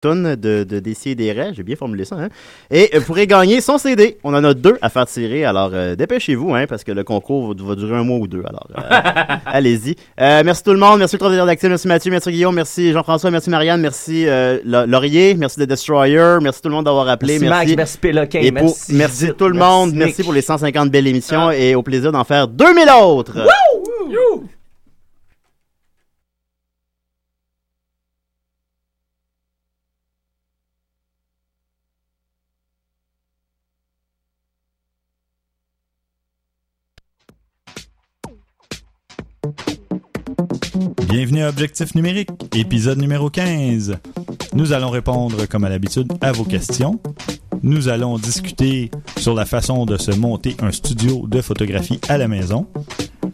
tonne de, de Décideret, j'ai bien formulé ça, hein? Et vous pourrez gagner son CD. On en a deux à faire tirer, alors euh, dépêchez-vous, hein, parce que le concours va, va durer un mois ou deux, alors euh, allez-y. Euh, merci tout le monde, merci le travail d'actif, merci Mathieu, merci Guillaume, merci Jean-François, merci Marianne, merci euh, La- Laurier, merci The Destroyer, merci tout le monde d'avoir appelé, Merci, merci. Max, merci Péloquin, Et pour- merci merci tout le merci monde, Nick. merci pour les 150 belles émissions et au plaisir d'en faire 2000 autres. Bienvenue Objectif numérique, épisode numéro 15. Nous allons répondre, comme à l'habitude, à vos questions. Nous allons discuter sur la façon de se monter un studio de photographie à la maison.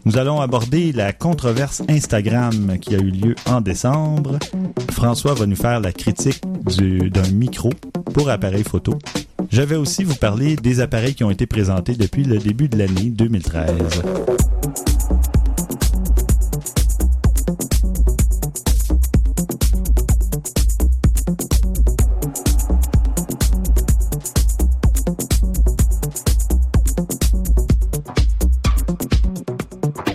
Nous allons aborder la controverse Instagram qui a eu lieu en décembre. François va nous faire la critique du- d'un micro pour appareil photo. Je vais aussi vous parler des appareils qui ont été présentés depuis le début de l'année 2013.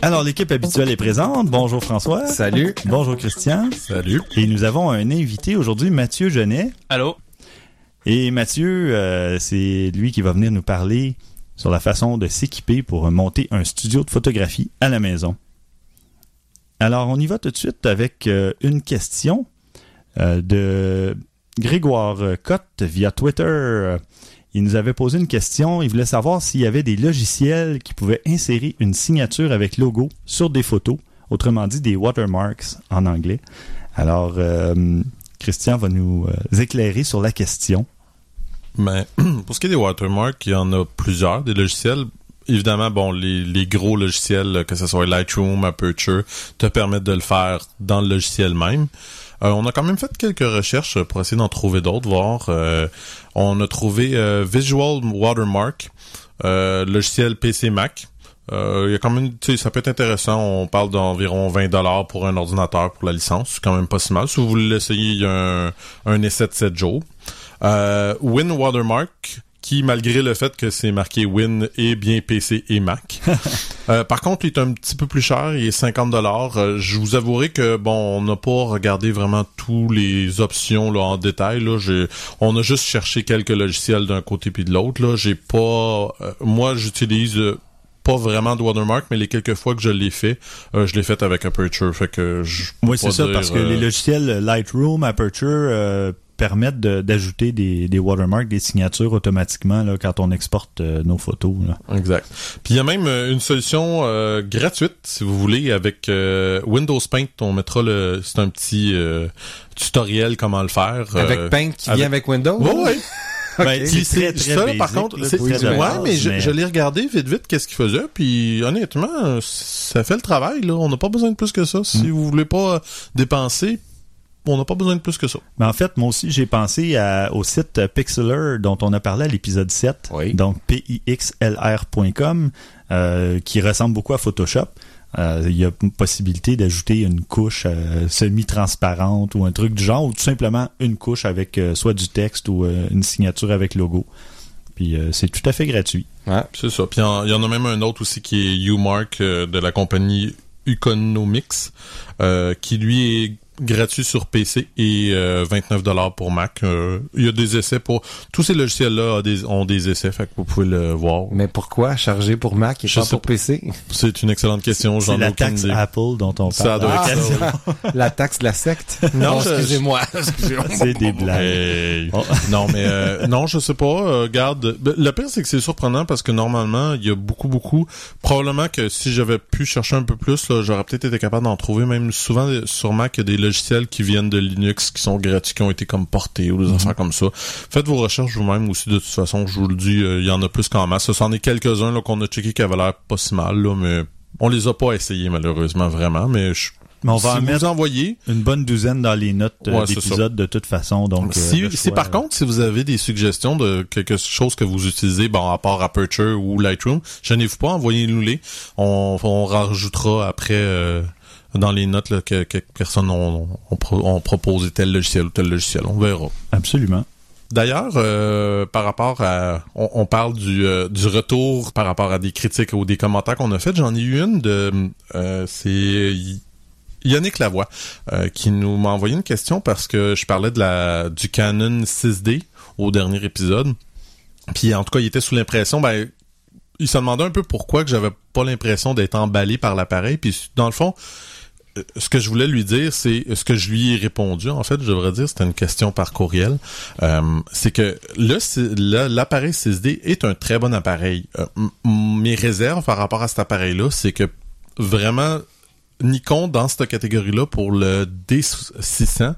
Alors, l'équipe habituelle est présente. Bonjour François. Salut. Bonjour Christian. Salut. Et nous avons un invité aujourd'hui, Mathieu Genet. Allô? Et Mathieu, euh, c'est lui qui va venir nous parler sur la façon de s'équiper pour monter un studio de photographie à la maison. Alors, on y va tout de suite avec euh, une question euh, de Grégoire Cotte via Twitter. Il nous avait posé une question. Il voulait savoir s'il y avait des logiciels qui pouvaient insérer une signature avec logo sur des photos, autrement dit des watermarks en anglais. Alors, euh, Christian va nous euh, éclairer sur la question. Mais pour ce qui est des watermarks, il y en a plusieurs, des logiciels. Évidemment, bon, les gros logiciels, que ce soit Lightroom, Aperture, te permettent de le faire dans le logiciel même. Euh, on a quand même fait quelques recherches pour essayer d'en trouver d'autres, voir. Euh, on a trouvé euh, Visual Watermark, logiciel PC Mac. Euh, y a quand même, ça peut être intéressant. On parle d'environ 20 dollars pour un ordinateur pour la licence. C'est quand même pas si mal. Si vous voulez l'essayer, un, un essai de 7 jours. Win Watermark, qui malgré le fait que c'est marqué Win est bien PC et Mac. Euh, par contre, il est un petit peu plus cher, il est 50 dollars. je vous avouerai que bon, on n'a pas regardé vraiment tous les options là en détail là, on a juste cherché quelques logiciels d'un côté puis de l'autre là, j'ai pas euh, moi j'utilise euh, pas vraiment de watermark, mais les quelques fois que je l'ai fait, euh, je l'ai fait avec Aperture. Fait que je Oui, c'est ça, dire, parce que euh, les logiciels Lightroom, Aperture euh, permettent de- d'ajouter des, des watermarks, des signatures automatiquement là, quand on exporte euh, nos photos. là. Exact. Puis il y a même euh, une solution euh, gratuite, si vous voulez, avec euh, Windows Paint. On mettra le, c'est un petit euh, tutoriel comment le faire. euh, Avec Paint qui avec- vient avec Windows? Ouais, ouais. Ben, c'est très, c'est très ça, par contre, là, c'est, très de ouais, base, mais je, je l'ai regardé vite vite qu'est-ce qu'il faisait, puis honnêtement, ça fait le travail là. On n'a pas besoin de plus que ça. Si vous voulez pas dépenser, on n'a pas besoin de plus que ça. Mais en fait, moi aussi, j'ai pensé à- au site Pixlr dont on a parlé à l'épisode 7, Oui. donc pixlr.com, euh, qui ressemble beaucoup à Photoshop. Euh, Il y a une possibilité d'ajouter une couche euh, semi-transparente ou un truc du genre, ou tout simplement une couche avec euh, soit du texte ou euh, une signature avec logo. Puis euh, c'est tout à fait gratuit. Ouais. C'est ça. Puis il y en- il y en a même un autre aussi qui est Umark euh, de la compagnie Economics, euh, qui lui est gratuit sur PC et euh, 29 dollars pour Mac. Euh, il y a des essais pour tous ces logiciels là ont des, ont des essais, fait que vous pouvez le voir. Mais pourquoi charger pour Mac et Je pas pour. PC? C'est une excellente question. C'est J'en ai la taxe idée. Apple dont on Ça parle. doit dans la ça, taxe de la secte? Non, excusez-moi. Excusez-moi. C'est des blagues. Hey. Oh. non, mais euh, non, je sais pas. euh, Ben, le pire c'est que c'est surprenant parce que normalement il y a beaucoup, beaucoup. Probablement que si j'avais pu chercher un peu plus, j'aurais peut-être été capable d'en trouver. Même souvent sur Mac, il y a des logiciels qui viennent de Linux qui sont gratuits, qui ont été comme portés ou des affaires comme ça. Faites vos recherches vous-même aussi. De toute façon, je vous le dis, euh, il y en a plus qu'en masse. Ce sont est quelques-uns qu'on a checké qui avaient l'air pas si mal, là, mais on les a pas essayés malheureusement vraiment. Mais je, Mais on va si en vous envoyez, une bonne douzaine dans les notes euh, Ouais, d'épisodes de toute façon. Donc, euh, si, choix, par euh, contre, si vous avez des suggestions de quelque chose que vous utilisez, bon, à part Aperture ou Lightroom, gênez-vous pas, envoyez-nous les. On, on rajoutera après euh, dans les notes là, que quelques personnes ont, ont, pro- ont proposé tel logiciel ou tel logiciel. On verra. absolument. D'ailleurs, euh, par rapport à, on, on parle du, euh, du retour par rapport à des critiques ou des commentaires qu'on a fait. J'en ai eu une de, euh, c'est Yannick Lavoie qui nous m'a envoyé une question parce que je parlais de la du Canon 6D au dernier épisode. Puis en tout cas, il était sous l'impression, ben, il se demandait un peu pourquoi que j'avais pas l'impression d'être emballé par l'appareil. Puis dans le fond, ce que je voulais lui dire, c'est ce que je lui ai répondu. En fait, je devrais dire, c'était une question par courriel. Euh, c'est que le, l'appareil 6D est un très bon appareil. Euh, mes réserves par rapport à cet appareil-là, c'est que vraiment Nikon dans cette catégorie-là pour le D600,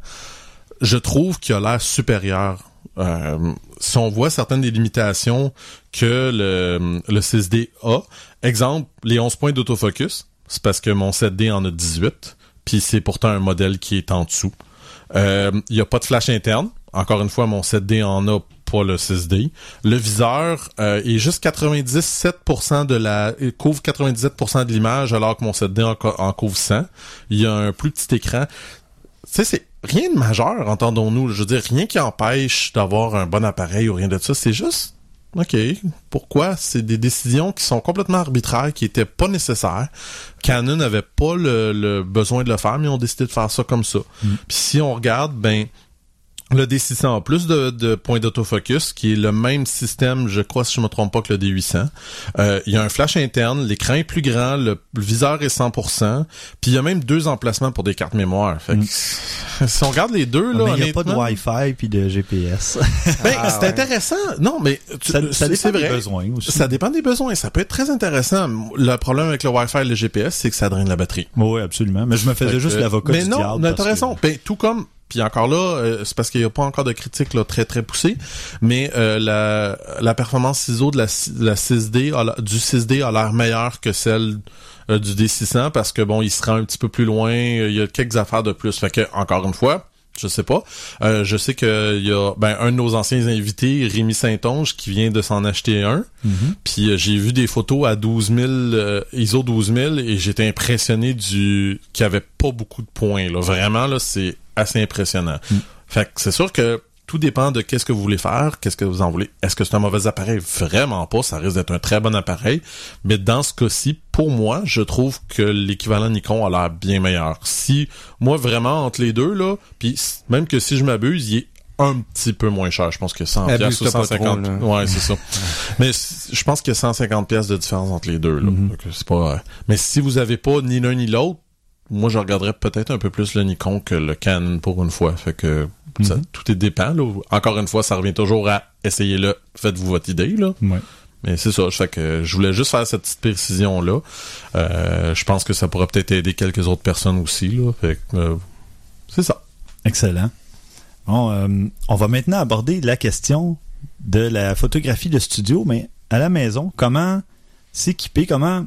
je trouve qu'il a l'air supérieur. Euh, si on voit certaines des limitations que le, le 6D a, exemple, les 11 points d'autofocus, c'est parce que mon 7D en a 18, puis c'est pourtant un modèle qui est en dessous. Euh, Il n'y a pas de flash interne. Encore une fois, mon 7D en a pas le 6D. Le viseur euh, est juste 97% de la il couvre 97% de l'image alors que mon 7D en, en couvre 100. Il y a un plus petit écran. Tu sais, c'est rien de majeur, entendons-nous. Je veux dire, rien qui empêche d'avoir un bon appareil ou rien de ça. C'est juste, OK, pourquoi? C'est des décisions qui sont complètement arbitraires, qui étaient pas nécessaires. Canon n'avait pas le, le besoin de le faire, mais ils ont décidé de faire ça comme ça. Puis si on regarde, ben, le D600 a plus de, de points d'autofocus, qui est le même système, je crois, si je me trompe pas, que le D800. Euh, il y a un flash interne, l'écran est plus grand, le, le viseur est 100%, puis il y a même deux emplacements pour des cartes mémoire. Fait que, si on regarde les deux, là, mais il n'y a pas de Wi-Fi puis de GPS. ben, Ah, c'est ouais. intéressant. Non, mais tu- ça, ça dépend des besoins aussi. Ça dépend des besoins. Ça peut être très intéressant. Le problème avec le Wi-Fi et le GPS, c'est que ça draine la batterie. Oui, absolument. Mais je me faisais juste l'avocat Mais du non, diable. mais parce t'as que- raison. Ben, tout comme, puis encore là, euh, c'est parce qu'il n'y a pas encore de critique là, très très poussée, mais euh, la, performance ISO de la, si- la 6D, a la- du 6D a l'air meilleure que celle euh, du D600 parce que bon, il se un petit peu plus loin, il y a quelques affaires de plus. Fait que, encore une fois, je sais pas. Euh, je sais que il y a ben, un de nos anciens invités, Rémi Saint-Onge, qui vient de s'en acheter un. Mhm. Puis euh, j'ai vu des photos à 12 000, euh, ISO 12 000 et j'étais impressionné du qu'il y avait pas beaucoup de points. Là. Vraiment, là, c'est assez impressionnant. Mm. Fait que c'est sûr que tout dépend de qu'est-ce que vous voulez faire, qu'est-ce que vous en voulez. Est-ce que c'est un mauvais appareil? Vraiment pas. Ça risque d'être un très bon appareil. Mais dans ce cas-ci, pour moi, je trouve que l'équivalent Nikon a l'air bien meilleur. Si, moi, vraiment, entre les deux, là, puis même que si je m'abuse, il est un petit peu moins cher. Je pense que 100 pièces ou Abuse-toi pas 150. trop, ouais, c'est ça. Mais je pense qu'il y a 150 pièces de différence entre les deux, là. Mhm. Donc, c'est pas, euh, mais si vous avez pas ni l'un ni l'autre, moi, je regarderais peut-être un peu plus le Nikon que le Canon pour une fois. Fait que, ça, Mhm. tout est dépend, là. Encore une fois, ça revient toujours à essayez-le, faites-vous votre idée, là. Ouais. Mais c'est ça, fait que je voulais juste faire cette petite précision-là. Euh, je pense que ça pourrait peut-être aider quelques autres personnes aussi, là. Fait que, euh, c'est ça. Excellent. Bon, euh, on va maintenant aborder la question de la photographie de studio, mais à la maison, comment s'équiper, comment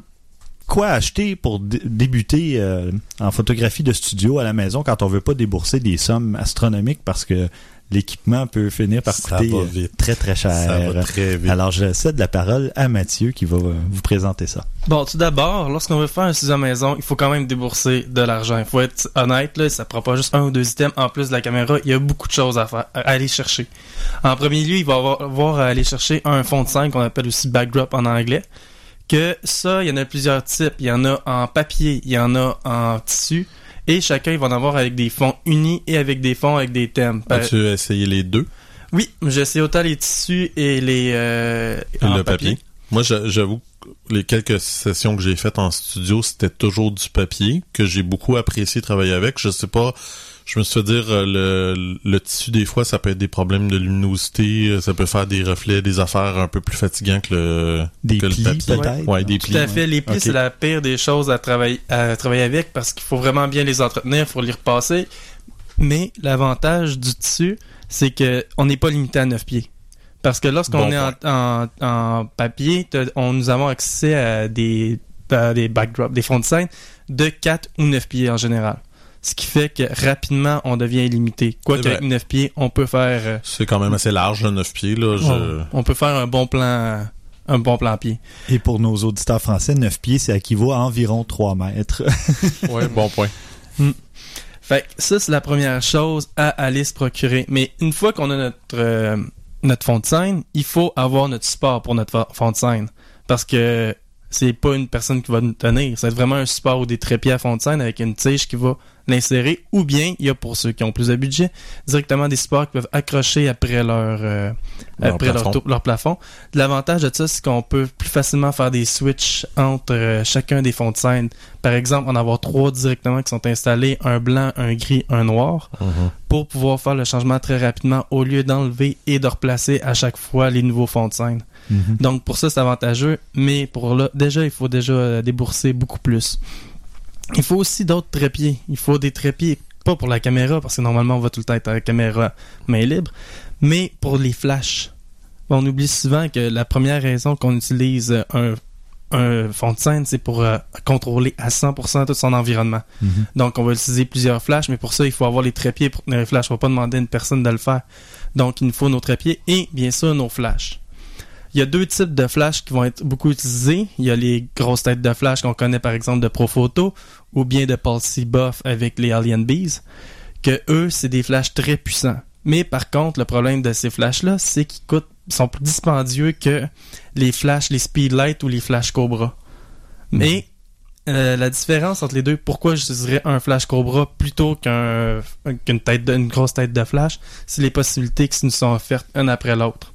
quoi acheter pour dé- débuter euh, en photographie de studio à la maison quand on veut pas débourser des sommes astronomiques parce que l'équipement peut finir par Ça coûter euh, vite. très très Ça cher. va très vite. Alors je cède la parole à Mathieu qui va euh, vous présenter ça. Bon, tout d'abord, lorsqu'on veut faire un studio à maison, il faut quand même débourser de l'argent. Il faut être honnête, là, ça prend pas juste un ou deux items en plus de la caméra. Il y a beaucoup de choses à faire, à aller chercher. En premier lieu, il va avoir, avoir à aller chercher un fond de scène qu'on appelle aussi backdrop en anglais. Que ça, il y en a plusieurs types. Il y en a en papier, il y en a en tissu. Et chacun, il va en avoir avec des fonds unis et avec des fonds avec des thèmes. As-tu essayé les deux? Oui, j'essaie autant les tissus et les euh, Et en le papier. Moi, j'a- j'avoue, que les quelques sessions que j'ai faites en studio, c'était toujours du papier que j'ai beaucoup apprécié travailler avec. Je sais pas, je me suis fait dire euh, le, le tissu des fois, ça peut être des problèmes de luminosité, euh, ça peut faire des reflets, des affaires un peu plus fatigants que le Des que le plis papier. peut-être? Ouais, des Tout plis. à fait. Les plis, c'est la pire des choses à travailler, à travailler avec parce qu'il faut vraiment bien les entretenir, il faut les repasser. Mais l'avantage du tissu, c'est que on n'est pas limité à 9 pieds. Parce que lorsqu'on Bon est en, en, en papier, on, nous avons accès à des, à des backdrops, des fonds de scène de 4 ou 9 pieds en général. Ce qui fait que rapidement, on devient illimité. Quoi C'est qu'avec vrai. 9 pieds, on peut faire... euh, C'est quand même assez large, 9 pieds, là. Je... on, on peut faire un bon plan, un bon plan pied. Et pour nos auditeurs français, 9 pieds, ça équivaut à environ 3 mètres. Ouais, bon point. Fait que ça, c'est la première chose à aller se procurer. Mais une fois qu'on a notre, euh, notre fond de scène, il faut avoir notre support pour notre fond de scène. Parce que c'est pas une personne qui va nous tenir. C'est vraiment un support ou des trépieds à fond de scène avec une tige qui va l'insérer. Ou bien, il y a pour ceux qui ont plus de budget, directement des supports qui peuvent accrocher après leur, euh, Leur après leur, plafond. tou- leur plafond. L'avantage de ça, c'est qu'on peut plus facilement faire des switches entre euh, chacun des fonds de scène. Par exemple, en avoir trois directement qui sont installés, un blanc, un gris, un noir, Mhm. pour pouvoir faire le changement très rapidement au lieu d'enlever et de replacer à chaque fois les nouveaux fonds de scène. Mhm. Donc pour ça, c'est avantageux, mais pour là, déjà, il faut déjà euh, débourser beaucoup plus. Il faut aussi d'autres trépieds. Il faut des trépieds, pas pour la caméra, parce que normalement, on va tout le temps être à la caméra main libre, mais pour les flashs. On oublie souvent que la première raison qu'on utilise euh, un, un fond de scène, c'est pour euh, contrôler à 100% tout son environnement. Mhm. Donc, on va utiliser plusieurs flashs, mais pour ça, il faut avoir les trépieds pour tenir les flashs. On va pas demander à une personne de le faire. Donc, il nous faut nos trépieds et, bien sûr, nos flashs. Il y a deux types de flashs qui vont être beaucoup utilisés. Il y a les grosses têtes de flash qu'on connaît, par exemple, de Profoto ou bien de Pulsey Buff avec les Alien Bees, que eux, c'est des flashs très puissants. Mais par contre, le problème de ces flashs-là, c'est qu'ils coûtent, sont plus dispendieux que les flashs, les Speedlight ou les flash Cobra. Mais euh, la différence entre les deux, pourquoi j'utiliserais un flash Cobra plutôt qu'un qu'une tête de- une grosse tête de flash, c'est les possibilités qui nous sont offertes un après l'autre.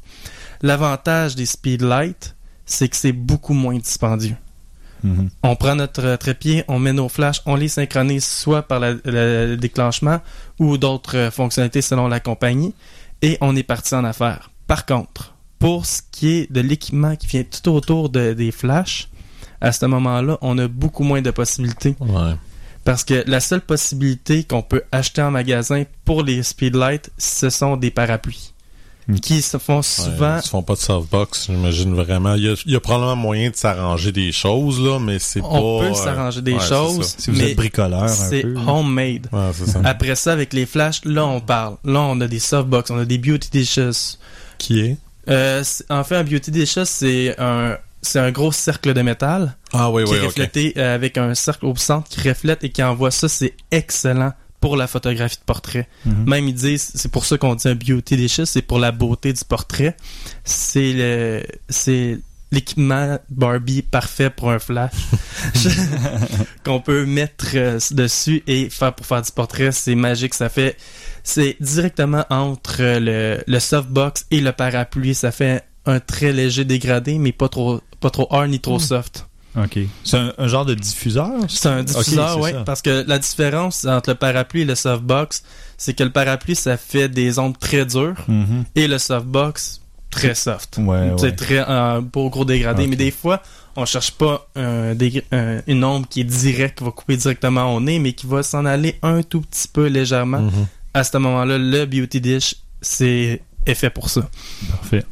L'avantage des Speedlight, c'est que c'est beaucoup moins dispendieux. Mhm. On prend notre euh, trépied, on met nos flashs, on les synchronise soit par la- le déclenchement ou d'autres euh, fonctionnalités selon la compagnie et on est parti en affaire. Par contre, pour ce qui est de l'équipement qui vient tout autour de- des flashs, à ce moment-là, on a beaucoup moins de possibilités Ouais. parce que la seule possibilité qu'on peut acheter en magasin pour les Speedlight, ce sont des parapluies. Qui se font Ouais, souvent Ils se font pas de softbox, j'imagine vraiment. Il y, a, il y a probablement moyen de s'arranger des choses, là, mais c'est pas... on peut euh, s'arranger des ouais, c'est choses, Si vous mais êtes bricoleur un c'est peu. homemade. Ouais, ça. Après ça, avec les flashs, là, on parle. Là, on a des softbox, on a des beauty dishes. Qui est? Euh, en fait, un beauty dishes, c'est un, c'est un gros cercle de métal Ah oui, qui oui, est reflété euh, avec un cercle au centre qui reflète et qui envoie ça. C'est excellent pour la photographie de portrait. Mhm. Même ils disent, c'est pour ça qu'on dit un beauty dishes, c'est pour la beauté du portrait. C'est le, c'est l'équipement Barbie parfait pour un flash qu'on peut mettre euh, dessus et faire pour faire du portrait. C'est magique, ça fait, c'est directement entre euh, le, le softbox et le parapluie. Ça fait un très léger dégradé, mais pas trop, pas trop hard ni trop soft. OK. C'est un, un genre de diffuseur? C'est un diffuseur, ça. parce que la différence entre le parapluie et le softbox, c'est que le parapluie, ça fait des ondes très dures Mhm. et le softbox, très soft. Ouais, C'est ouais. très euh, beau gros dégradé, mais des fois, on cherche pas une ombre qui est directe, qui va couper directement au nez, mais qui va s'en aller un tout petit peu légèrement. Mhm. À ce moment-là, le Beauty Dish, c'est est fait pour ça. Parfait.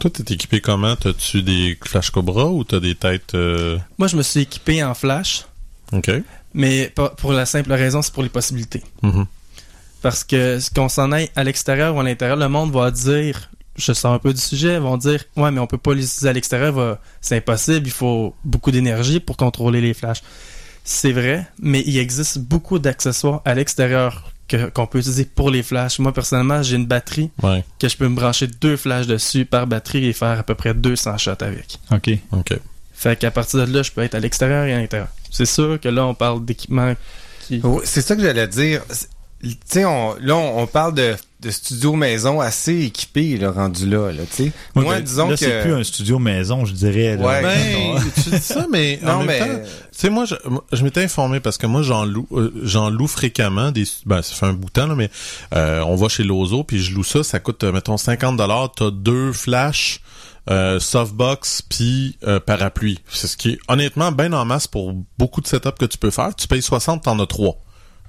Toi, t'es équipé comment? T'as-tu des Flash Cobra ou t'as des têtes... euh, Moi, je me suis équipé en flash, OK. mais pour la simple raison, c'est pour les possibilités. Mhm. Parce que ce qu'on s'en aille à l'extérieur ou à l'intérieur, le monde va dire, je sors un peu du sujet, ils vont dire, ouais, mais on peut pas les utiliser à l'extérieur, c'est impossible, il faut beaucoup d'énergie pour contrôler les flashs. C'est vrai, mais il existe beaucoup d'accessoires à l'extérieur qu'on peut utiliser pour les flashs. Moi, personnellement, j'ai une batterie Ouais, que je peux me brancher deux flashs dessus par batterie et faire à peu près 200 shots avec. OK. OK. Fait qu'à partir de là, je peux être à l'extérieur et à l'intérieur. C'est sûr que là, on parle d'équipement qui... Oui, c'est ça que j'allais dire. Tu sais, on, là, on parle de, de studio maison assez équipé, là, rendu là, là, tu sais. Moi, ben, disons là, que... c'est plus un studio maison, je dirais. là. Ouais. Ben, tu dis ça, mais en Non, même mais... temps, tu sais, moi, je, je m'étais informé parce que moi, j'en loue, euh, j'en loue fréquemment des, ben, ça fait un bout de temps, là, mais, euh, on va chez Lozo, puis je loue ça, ça coûte, euh, mettons, 50 dollars, t'as deux flashs, euh, softbox, puis euh, parapluie. C'est ce qui est, honnêtement, bien en masse pour beaucoup de setup que tu peux faire. Tu payes 60, t'en as trois.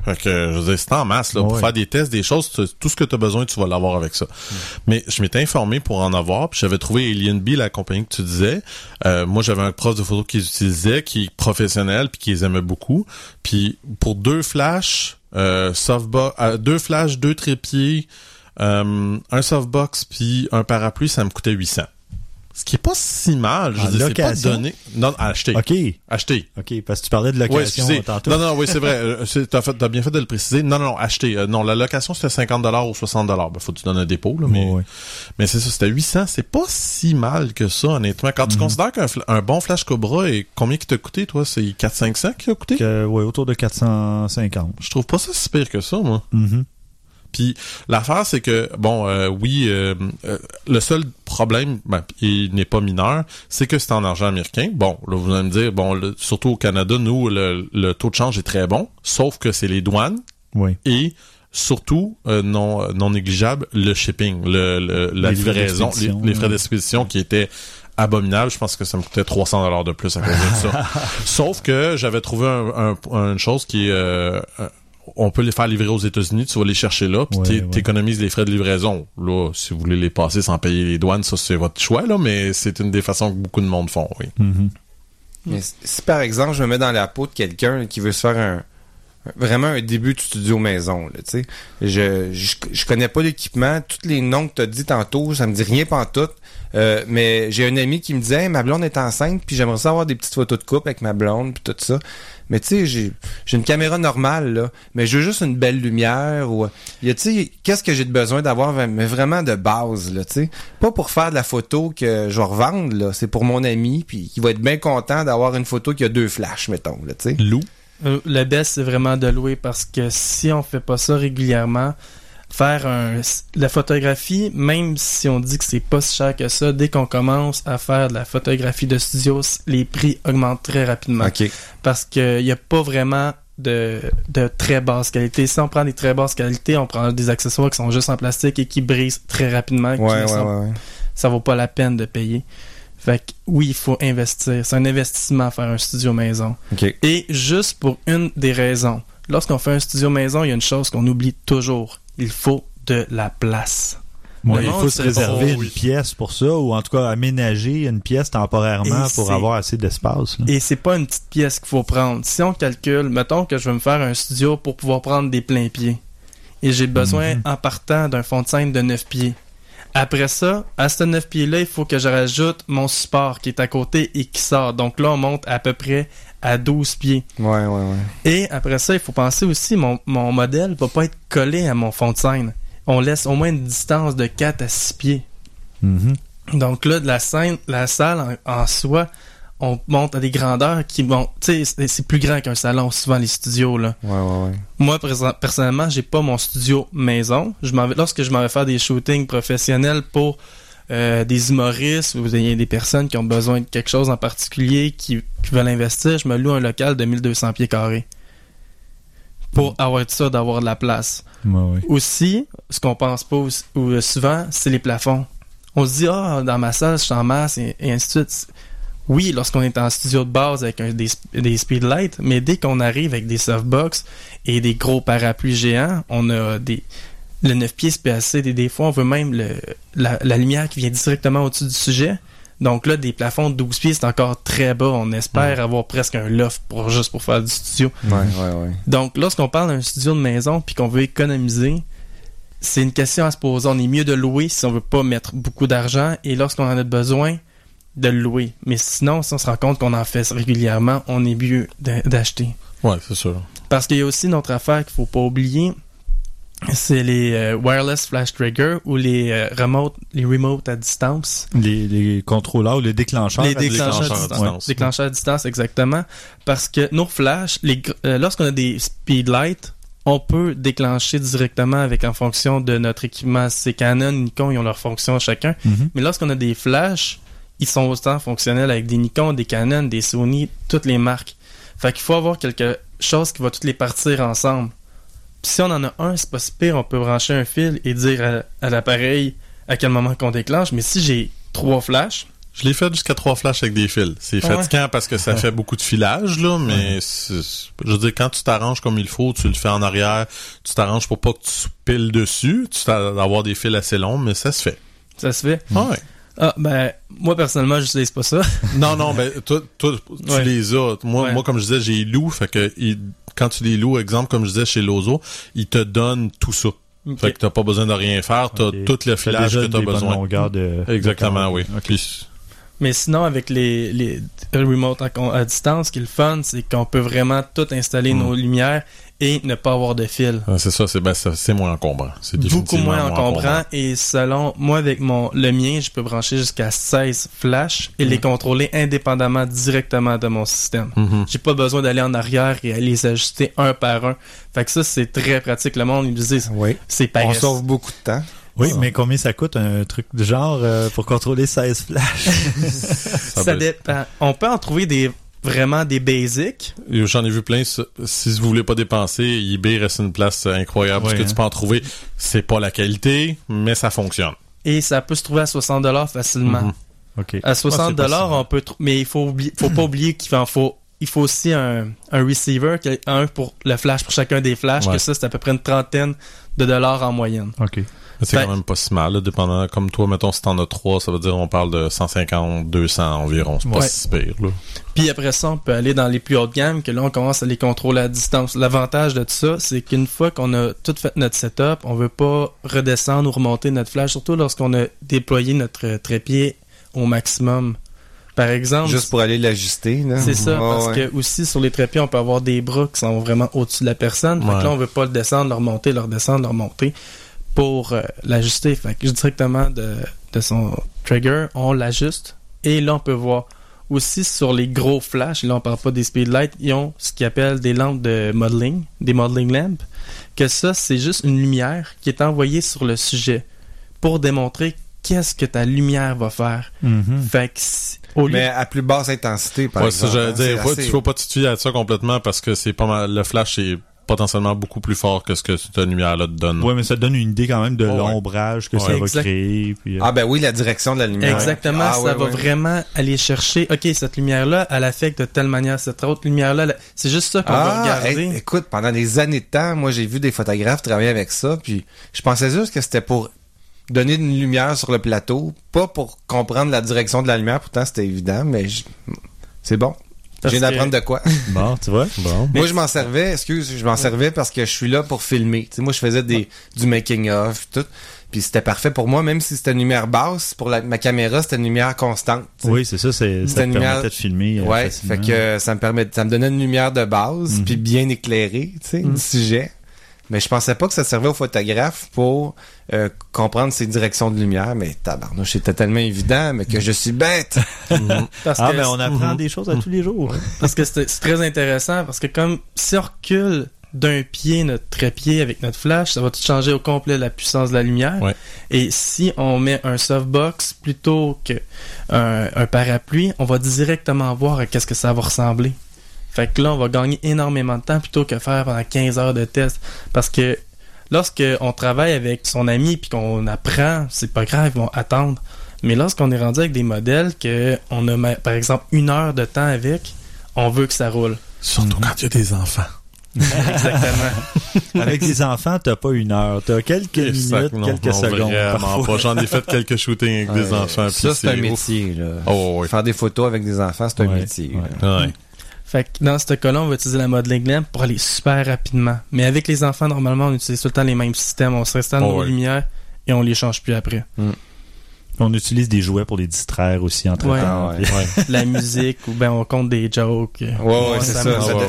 Fait que, je veux dire, c'est en masse, là, pour faire des tests, des choses, tu- tout ce que tu as besoin, tu vas l'avoir avec ça. Mais je m'étais informé pour en avoir, puis j'avais trouvé Alien B, la compagnie que tu disais. Euh, moi, j'avais un prof de photo qu'ils utilisaient, qui est professionnel, puis qui les aimait beaucoup. Puis pour deux flashs, euh, softbox, euh, deux flashs, deux trépieds, euh, un softbox, puis un parapluie, ça me coûtait 800. Ce qui est pas si mal. Je En veux dire, c'est pas donné. Non, acheter. OK. Acheter. OK, parce que tu parlais de Oui, location tantôt. Non, non, oui, c'est vrai. Euh, T'as t'as bien fait de le préciser. Non, non, non, acheter. Euh, non, la location, c'était 50 ou 60 Ben, faut que tu donnes un dépôt, là, mais, Ouais, mais c'est ça, c'était 800. C'est pas si mal que ça, honnêtement. Quand Mhm. tu considères qu'un un bon Flash Cobra, et combien qui t'a coûté, toi? C'est 400-500 qui a coûté? Ouais, autour de 450. Je trouve pas ça si pire que ça, moi. Mhm. Puis l'affaire, c'est que, bon, euh, oui, euh, euh, le seul problème, ben, il n'est pas mineur, c'est que c'est en argent américain. Bon, là, vous allez me dire, bon, le- surtout au Canada, nous, le, le taux de change est très bon, sauf que c'est les douanes Oui. et surtout, euh, non, non négligeable, le shipping, le, le- la Les frais livraison, les, d'expédition, les frais ouais. d'expédition qui étaient abominables. Je pense que ça me coûtait 300 dollars de plus à cause de ça. Sauf que j'avais trouvé un, un- une chose qui est... euh, on peut les faire livrer aux États-Unis, tu vas les chercher là, puis Ouais, t'é- ouais. t'économises les frais de livraison. Là, si vous voulez les passer sans payer les douanes, ça c'est votre choix, là, mais c'est une des façons que beaucoup de monde font, oui. Mhm. Mais si- par exemple je me mets dans la peau de quelqu'un qui veut se faire un vraiment un début de studio maison, tu sais, je, je je connais pas l'équipement, tous les noms que tu as dit tantôt, ça me dit rien pantoute. Euh, mais j'ai un ami qui me disait Hey, ma blonde est enceinte puis j'aimerais ça avoir des petites photos de couple avec ma blonde puis tout ça. Mais tu sais, j'ai j'ai une caméra normale là, mais je veux juste une belle lumière ou il y a tu sais qu'est-ce que j'ai de besoin d'avoir mais vraiment de base là, tu sais, pas pour faire de la photo que je vais revendre là, c'est pour mon ami puis qui va être bien content d'avoir une photo qui a deux flashs mettons là, tu sais. Lou, Euh, Le best, c'est vraiment de louer parce que si on fait pas ça régulièrement, faire un, la photographie, même si on dit que c'est pas si cher que ça, dès qu'on commence à faire de la photographie de studio, les prix augmentent très rapidement. Parce qu'il n'y a pas vraiment de, de très basse qualité. Si on prend des très basses qualités, on prend des accessoires qui sont juste en plastique et qui brisent très rapidement. Ouais, ne ouais, sont- ouais, ouais. ça vaut pas la peine de payer. Fait que oui, il faut investir. C'est un investissement faire un studio maison. Et juste pour une des raisons, lorsqu'on fait un studio maison, il y a une chose qu'on oublie toujours. Il faut de la place. Il faut se se- réserver Oh, une pièce pour ça, ou en tout cas aménager une pièce temporairement Et pour avoir assez d'espace. Et c'est pas une petite pièce qu'il faut prendre. Si on calcule, mettons que je veux me faire un studio pour pouvoir prendre des pleins pieds. Et j'ai besoin, Mhm. en partant, d'un fond de scène de 9 pieds. Après ça, à ce 9 pieds-là, il faut que je rajoute mon support qui est à côté et qui sort. Donc là, on monte à peu près à 12 pieds. Ouais, ouais, ouais. Et après ça, il faut penser aussi, mon, mon modèle va pas être collé à mon fond de scène. On laisse au moins une distance de 4 à 6 pieds. Mhm. Donc là, de la scène, la salle en, en soi, on monte à des grandeurs qui vont... Tu sais, c'est- plus grand qu'un salon, souvent les studios, là. Ouais, ouais, ouais. Moi, personnellement, j'ai pas mon studio maison. Je vais, lorsque je m'en vais faire des shootings professionnels pour euh, des humoristes a des personnes qui ont besoin de quelque chose en particulier, qui, qui veulent investir, je me loue un local de 1200 pieds carrés. Pour avoir ça, d'avoir de la place. Ouais, ouais. Aussi, ce qu'on pense pas ou, euh, souvent, c'est les plafonds. On se dit, ah, dans ma salle, je suis en masse, et, et ainsi de suite. Oui, lorsqu'on est en studio de base avec un- des, des speedlights, mais dès qu'on arrive avec des softbox et des gros parapluies géants, on a des. Le 9 pieds spacé, des, des fois, on veut même le, la, la lumière qui vient directement au-dessus du sujet. Donc là, des plafonds de 12 pieds, c'est encore très bas. On espère avoir presque un loft pour, juste pour faire du studio. Ouais, ouais, ouais. Donc, lorsqu'on parle d'un studio de maison puis qu'on veut économiser, c'est une question à se poser. On est mieux de louer si on veut pas mettre beaucoup d'argent et lorsqu'on en a besoin, de le louer. Mais sinon, si on se rend compte qu'on en fait régulièrement, on est mieux d'a- d'acheter. ouais, c'est sûr. Parce qu'il y a aussi une autre affaire qu'il faut pas oublier, c'est les euh, wireless flash trigger ou les euh, remote, les remote à distance. Les, les contrôleurs, les déclencheurs. Les déclencheurs, déclencheurs à distance. distance. Déclencheurs à distance, exactement. Parce que nos flashs, euh, lorsqu'on a des speedlights, on peut déclencher directement avec en fonction de notre équipement. C'est Canon, Nikon, ils ont leur fonction chacun. Mhm. Mais lorsqu'on a des flashs, ils sont autant fonctionnels avec des Nikon, des Canon, des Sony, toutes les marques. Fait qu'il faut avoir quelque chose qui va toutes les partir ensemble. Puis si on en a un, c'est pas si pire, on peut brancher un fil et dire à, à l'appareil à quel moment qu'on déclenche. Mais si j'ai trois flashs, Je l'ai fait jusqu'à trois flashs avec des fils. C'est Ah ouais? fatigant parce que ça fait beaucoup de filage, là, mais je veux dire, quand tu t'arranges comme il faut, tu le fais en arrière, tu t'arranges pour pas que tu piles dessus, tu t'as d'avoir des fils assez longs, mais ça se fait. ça se fait. Ouais. Ah, ben, moi, personnellement, j'utilise pas ça. Non, non, ben, toi, toi tu Ouais. les as. Moi, Ouais. moi, comme je disais, j'ai loup, fait que il- quand tu les loues, exemple, comme je disais chez Lozo, ils te donnent tout ça. Fait que t'as pas besoin de rien faire, t'as Ok. tout le T'as filage que t'as des bonnes besoin. de- Exactement, de oui. Puis, Mais sinon, avec les, les remote à, à distance, ce qui est le fun, c'est qu'on peut vraiment tout installer Mm. nos lumières et ne pas avoir de fil. Ouais, c'est ça, c'est ben, ça- c'est moins encombrant. C'est Beaucoup moins encombrant et selon moi avec mon le mien, je peux brancher jusqu'à 16 flashs et les contrôler indépendamment directement de mon système. Mhm. J'ai pas besoin d'aller en arrière et aller les ajuster un par un. Fait que ça c'est très pratique. Le monde il me dit Oui. c'est On sauve beaucoup de temps. Oui, Ah. mais combien ça coûte un truc du genre euh, pour contrôler 16 flashs? Ça dépend. On peut en trouver des vraiment des basics. J'en ai vu plein. Si vous voulez pas dépenser, eBay reste une place euh, incroyable. parce que hein. tu peux en trouver. C'est pas la qualité, mais ça fonctionne. Et ça peut se trouver à 60 dollars facilement. Mhm. À 60 c'est pas dollars, si on peut mais il faut oublier, faut pas oublier qu'il en faut il faut aussi un, un receiver, un pour le flash pour chacun des flashs, Ouais. que ça c'est à peu près une trentaine de dollars en moyenne. OK. C'est Ben- quand même pas si mal, là, dépendant. Comme toi, mettons, si t'en as trois, ça veut dire on parle de 150, 200 environ. C'est pas Ouais. si pire, là. Puis après ça, on peut aller dans les plus hautes gammes, que là, on commence à les contrôler à distance. L'avantage de tout ça, c'est qu'une fois qu'on a tout fait notre setup, on veut pas redescendre ou remonter notre flash, surtout lorsqu'on a déployé notre trépied au maximum. Par exemple, Juste pour aller l'ajuster. là. c'est ça, Ouais, parce ouais. que aussi sur les trépieds, on peut avoir des bras qui sont vraiment au-dessus de la personne. Ouais. que là, on veut pas le descendre, le remonter, le redescendre, le remonter pour euh, l'ajuster. Fait que directement de, de son trigger, on l'ajuste et là, on peut voir aussi sur les gros flashs, là on parle pas des speedlights, ils ont ce qu'ils appellent des lampes de modeling, des modeling lamps, que ça c'est juste une lumière qui est envoyée sur le sujet pour démontrer qu'est-ce que ta lumière va faire. Mhm. Fait que si- au lieu Mais à plus basse intensité, par Ouais, ça, exemple. hein, dire, faut, assez- tu faut pas te fier à ça complètement parce que c'est pas mal, le flash est potentiellement beaucoup plus fort que ce que cette lumière-là te donne. Ouais, mais ça donne une idée quand même de l'ombrage que ça Ouais. va Exact. créer. Puis, euh, Ah ben oui, la direction de la lumière. Exactement, Ah, ça ouais, va ouais. vraiment aller chercher, ok, cette lumière-là, elle affecte de telle manière cette autre lumière-là. C'est juste ça qu'on va Ah, regarder. hey, écoute, pendant des années de temps, moi j'ai vu des photographes travailler avec ça, puis je pensais juste que c'était pour donner une lumière sur le plateau, pas pour comprendre la direction de la lumière, pourtant c'était évident, mais je- c'est bon. Je viens que- d'apprendre de quoi. Bon, tu vois? Bon. moi je m'en servais, excuse, je m'en servais parce que je suis là pour filmer. Tu sais, moi je faisais des du making of tout, puis c'était parfait pour moi, même si c'était une lumière basse pour la- ma caméra, c'était une lumière constante. Oui, c'est ça, c'est, ça une te lumière- permettait de filmer. euh, Ouais, facilement. fait que ça me permet, ça me donnait une lumière de base, Mhm. puis bien éclairée, tu sais, Mhm. du sujet. Mais je pensais pas que ça servait au photographe pour euh, comprendre ses directions de lumière. Mais tabarnouche, c'était tellement évident, mais que je suis bête. Mhm. Parce Ah, que, ben on apprend Mhm. des choses à tous les jours. parce que c'est très intéressant, parce que comme si on recule d'un pied notre trépied avec notre flash, ça va tout changer au complet la puissance de la lumière? Ouais. Et si on met un softbox plutôt que un, un parapluie, on va directement voir à qu'est-ce que ça va ressembler. Fait que là, on va gagner énormément de temps plutôt que faire pendant 15 heures de test. Parce que lorsque on travaille avec son ami puis qu'on apprend, c'est pas grave, ils vont attendre. Mais lorsqu'on est rendu avec des modèles que on a par exemple une heure de temps avec, on veut que ça roule. Surtout quand il y a des enfants. Exactement. Avec les enfants, t'as pas une heure. T'as quelques minutes, non, quelques non, secondes. Vraiment pas. J'en ai fait quelques shootings avec des enfants. Ça, c'est un métier, là. Oh, oui. Faire des photos avec des enfants, c'est un Ouais, métier. ouais. Fait que dans ce cas-là, on va utiliser la modeling lamp pour aller super rapidement. Mais avec les enfants, normalement, on utilise tout le temps les mêmes systèmes. On s'installe Oh, nos ouais. lumières et on les change plus après. On utilise des jouets pour les distraire aussi entre Ouais. temps. Ouais. Ouais. la musique ou ben on compte des jokes. Ouais, ouais, c'est ça.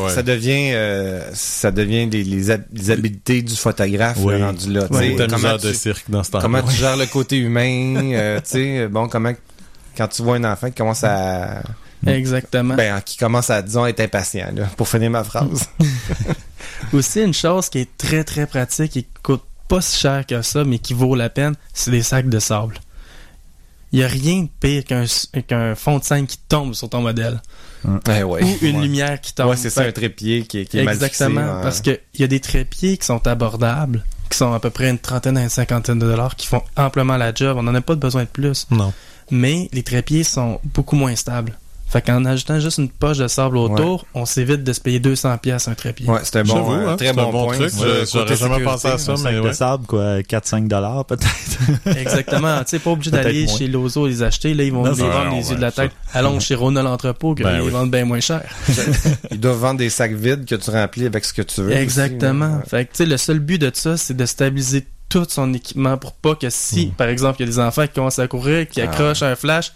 Ça, de- devient, euh, ça devient les, les, hab- les habiletés du photographe là, rendu là. comment tu, de cirque dans ce temps comment tu gères le côté humain, euh, tu sais, bon, comment, quand tu vois un enfant qui commence à, Exactement. ben, qui commence à, disons, être impatient, là, pour finir ma phrase. Aussi, une chose qui est très très pratique et qui coûte pas si cher que ça, mais qui vaut la peine, c'est des sacs de sable. Il y a rien de pire qu'un qu'un fond de scène qui tombe sur ton modèle ouais, ouais. ou une Ouais. lumière qui tombe. Ouais, c'est ça, un trépied qui, est- qui est mal fixé, Exactement, ouais. parce que il y a des trépieds qui sont abordables, qui sont à peu près une trentaine à une cinquantaine de dollars, qui font amplement la job. On n'en a pas besoin de plus. Non. Mais les trépieds sont beaucoup moins stables. Fait qu'en ajoutant juste une poche de sable autour, on s'évite de se payer 200 pièces un trépied. Ouais, c'est un bon, un hein, très c'est bon, un bon point. truc. j'aurais jamais pensé à ça. Un mais sac de ouais. sable, quoi, 4-5 dollars peut-être. Exactement. Tu sais, pas obligé d'aller chez Lozo les acheter. Là, ils vont Non, les vendre ouais, les yeux ouais, de la ça. tête. Allons chez Rona l'entrepôt, que Ben ils oui. vendent bien moins cher. Ils doivent vendre des sacs vides que tu remplis avec ce que tu veux. aussi, Exactement. Fait que, tu sais, le seul but de ça, c'est de stabiliser tout son équipement pour pas que si, Mm. par exemple, il y a des enfants qui commencent à courir, qui Ah. accrochent un flash,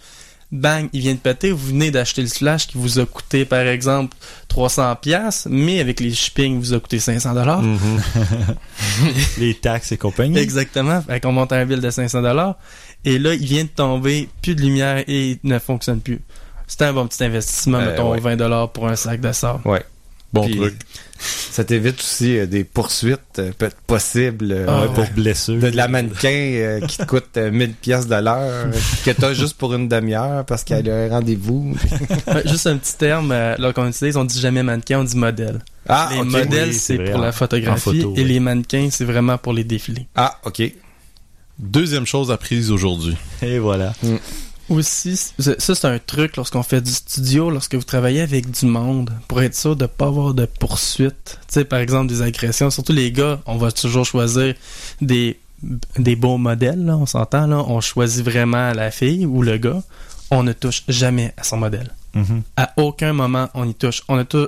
bang, il vient de péter, vous venez d'acheter le flash qui vous a coûté, par exemple, 300 pièces, mais avec les shipping, vous a coûté 500 dollars. Mhm. Les taxes et compagnie. Exactement. Fait qu'on monte un bill de 500 dollars. Et là, il vient de tomber, plus de lumière et il ne fonctionne plus. C'était un bon petit investissement, Euh, mettons ouais. 20 dollars pour un sac de sable. Ouais. Bon Puis, truc. Ça t'évite aussi euh, des poursuites euh, possibles euh, Ah, Ouais, pour blessure. de, de la mannequin euh, qui te coûte euh, 1000 pièces de l'heure que t'as juste pour une demi-heure parce qu'elle a un rendez-vous. Juste un petit terme, euh, là qu'on utilise, on dit jamais mannequin, on dit modèle. Ah, les ok. modèles, oui, c'est pour la photographie photo, et oui. les mannequins, c'est vraiment pour les défilés. Ah, ok. Deuxième chose apprise aujourd'hui. Et voilà. Aussi, ça c'est un truc lorsqu'on fait du studio, lorsque vous travaillez avec du monde, pour être sûr de pas avoir de poursuites. Tu sais, par exemple, des agressions. Surtout les gars, on va toujours choisir des, des beaux modèles, là, on s'entend, là. On choisit vraiment la fille ou le gars. On ne touche jamais à son modèle. Mhm. À aucun moment, on y touche. On a tout...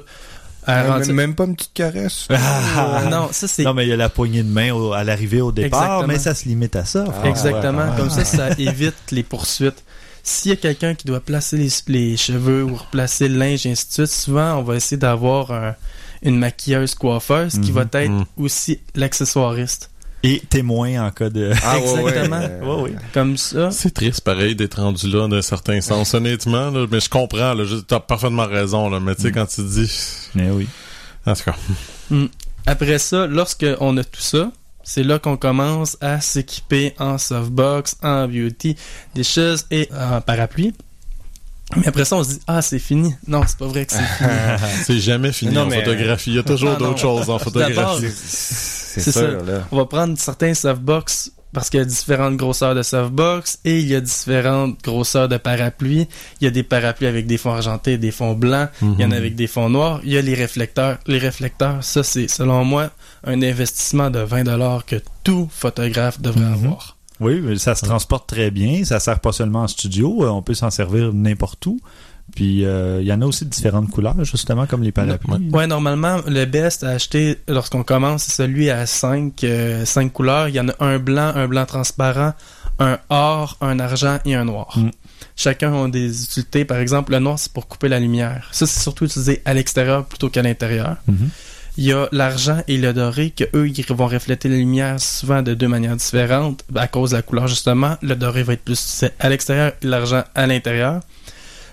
à rendre- même, même pas une petite caresse. Non, ça c'est Non, mais il y a la poignée de main au- à l'arrivée au départ, Exactement. mais ça se limite à ça. François. Exactement. Ah. Comme ça, ça évite les poursuites. S'il y a quelqu'un qui doit placer les, les cheveux ou replacer le linge, et ainsi de suite, souvent, on va essayer d'avoir un- une maquilleuse coiffeuse qui Mhm. va être Mhm. aussi l'accessoiriste. Et témoin en cas de. Ah, ouais, ouais, Exactement. Ouais, ouais. Comme ça. C'est triste, pareil, d'être rendu là d'un certain sens, honnêtement. là, mais je comprends, là, je- t'as parfaitement raison. Là, mais tu sais, Mm. quand tu dis... Mais oui. En tout cas, Après ça, lorsqu'on a tout ça, c'est là qu'on commence à s'équiper en softbox, en beauty, des choses et en parapluie. Mais après ça, on se dit, ah, c'est fini. Non, c'est pas vrai que c'est fini. c'est jamais fini Non, en mais- photographie. Il y a toujours d'autres choses en photographie. C'est là. On va prendre certains softbox parce qu'il y a différentes grosseurs de softbox et il y a différentes grosseurs de parapluies. Il y a des parapluies avec des fonds argentés et des fonds blancs. Il y en a avec des fonds noirs. Il y a les réflecteurs. Les réflecteurs, ça, c'est, selon moi, un investissement de 20 dollars que tout photographe devrait Mhm. avoir. Oui, mais ça se transporte très bien. Ça sert pas seulement en studio. euh, On peut s'en servir n'importe où. Puis euh, il y en a aussi de différentes couleurs, justement, comme les parapluies. Ouais, normalement, le best à acheter lorsqu'on commence, c'est celui à 5 couleurs. Il y en a un blanc, un blanc transparent, un or, un argent et un noir. Mm. Chacun ont des utilités. Par exemple, le noir, c'est pour couper la lumière. Ça, c'est surtout utilisé à l'extérieur plutôt qu'à l'intérieur. Mhm. Il y a l'argent et le doré que eux ils vont refléter la lumière souvent de deux manières différentes à cause de la couleur justement. Le doré va être plus à l'extérieur et l'argent à l'intérieur.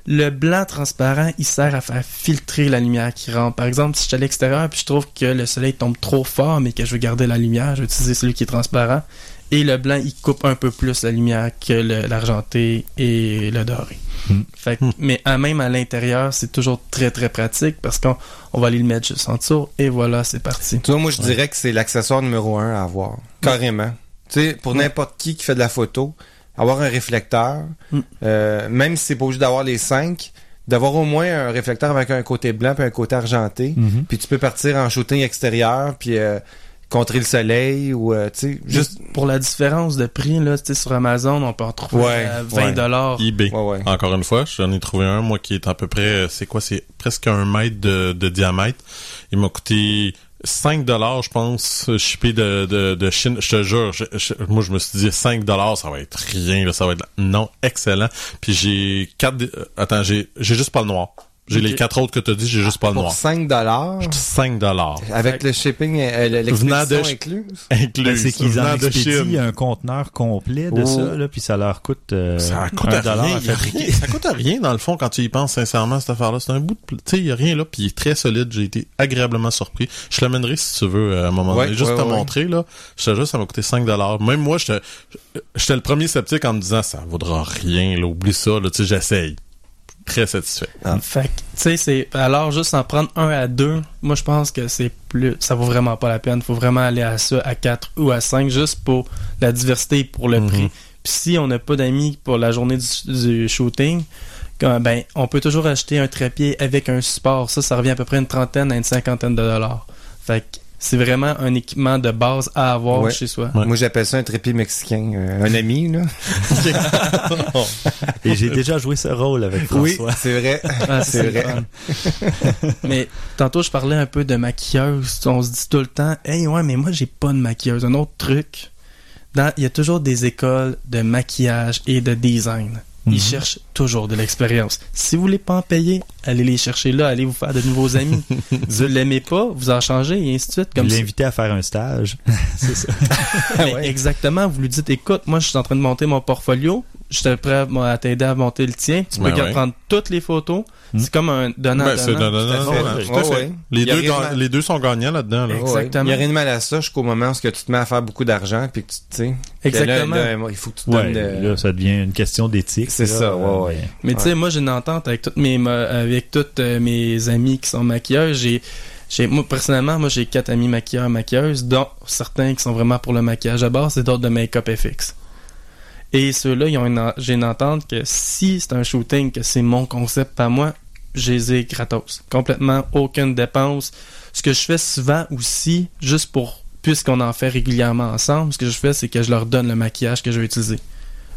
Le blanc transparent, il sert à faire filtrer la lumière qui rentre. Par exemple, si je suis à l'extérieur puis je trouve que le soleil tombe trop fort mais que je veux garder la lumière, je vais utiliser celui qui est transparent. Et le blanc, il coupe un peu plus la lumière que l'argenté et le doré. Mm. Fait que- Mm. Mais à même à l'intérieur, c'est toujours très très pratique parce qu'on on va aller le mettre juste en dessous et voilà, c'est parti. Tu vois, moi, je dirais que c'est l'accessoire numéro un à avoir. Carrément. Tu sais, pour Ouais. n'importe qui qui fait de la photo, avoir un réflecteur, Mm. euh, même si c'est pas obligé d'avoir les cinq, d'avoir au moins un réflecteur avec un côté blanc puis un côté argenté. Mhm. Puis tu peux partir en shooting extérieur puis euh, contrer le soleil ou, euh, tu sais, juste... Pour la différence de prix, là, tu sais, sur Amazon, on peut en trouver Ouais, à 20 ouais. dollars. eBay. Ouais, ouais. Encore une fois, j'en ai trouvé un, moi, qui est à peu près, c'est quoi, c'est presque un mètre de, de diamètre. Il m'a coûté 5 dollars, je pense, shippé de, de, de Chine. Je te jure, je- je- moi, je me suis dit 5 dollars, ça va être rien, là, ça va être, non, excellent. Puis j'ai quatre, euh, attends, j'ai, j'ai juste pas le noir. J'ai les quatre autres que t'as dit, j'ai juste pas le Pour noir. 5 dollars, 5 dollars. avec le shipping, euh, Venant de l'expédition Ch- incluse? Inclus. Ben, c'est qu'ils en expédient un conteneur complet de Oh. ça, là, puis ça leur coûte, euh, Ça coûte un dollar rien, à rien. Ça coûte rien dans le fond quand tu y penses sincèrement cette affaire-là. C'est un bout de, pl- tu sais, il y a rien là, puis il est très solide. J'ai été agréablement surpris. Je l'amènerai si tu veux euh, à un moment Ouais, donné, juste ouais, te ouais. montrer là. Je te jure, ça m'a coûté 5 dollars. Même moi, j'étais, j'étais le premier sceptique en me disant ça vaudra rien. Là, oublie ça. Là, tu sais, j'essaye. Très satisfait. Ah. Fait que, tu sais, c'est, alors juste en prendre un à deux, moi je pense que c'est plus, ça vaut vraiment pas la peine. Faut vraiment aller à ça, à quatre ou à cinq, juste pour la diversité et pour le Mhm. prix. Puis si on n'a pas d'amis pour la journée du, du shooting, quand- ben, on peut toujours acheter un trépied avec un support. Ça, ça revient à peu près une trentaine à une cinquantaine de dollars. Fait que c'est vraiment un équipement de base à avoir Ouais. chez soi. Ouais. Moi, j'appelle ça un trépied mexicain. euh, un ami, là. Et j'ai déjà joué ce rôle avec François. c'est vrai. Ah, C'est vrai. mais tantôt, je parlais un peu de maquilleuse. On se dit tout le temps, hey, ouais, mais moi, j'ai pas de maquilleuse. Un autre truc, dans- il y a toujours des écoles de maquillage et de design. Ils cherchent toujours de l'expérience. Si vous voulez pas en payer, allez les chercher là, allez vous faire de nouveaux amis. vous l'aimez pas, vous en changez et ainsi de suite. Comme ça. l'inviter à faire un stage. c'est ça. Mais Ouais. Exactement, vous lui dites, écoute, moi je suis en train de monter mon portfolio, je suis prêt à, moi, à t'aider à monter le tien, tu peux Ben ouais. prendre toutes les photos, Hmm. c'est comme un donnant Ben, c'est donnant. Tout à fait. ouais. Les deux, mal. les sont gagnants là-dedans. Là. Exact. Ouais. Exactement. Il n'y a rien de mal à ça jusqu'au moment où ce que tu te mets à faire beaucoup d'argent puis que tu sais. là, Exactement. là, il faut que tu te Ouais, donnes de- là, ça devient une question d'éthique. C'est ça, ouais, ouais. Mais tu sais, moi j'ai une entente avec toutes mes avec toutes euh, mes amis qui sont maquilleurs. J'ai j'ai moi personnellement, moi j'ai quatre amis maquilleurs maquilleuses, dont certains qui sont vraiment pour le maquillage à base et d'autres de make-up FX. Et ceux-là, ils ont une j'ai une entente que si c'est un shooting que c'est mon concept à moi, je les ai gratos. Complètement aucune dépense. Ce que je fais souvent aussi, juste pour puisqu'on en fait régulièrement ensemble, ce que je fais, c'est que je leur donne le maquillage que je vais utiliser.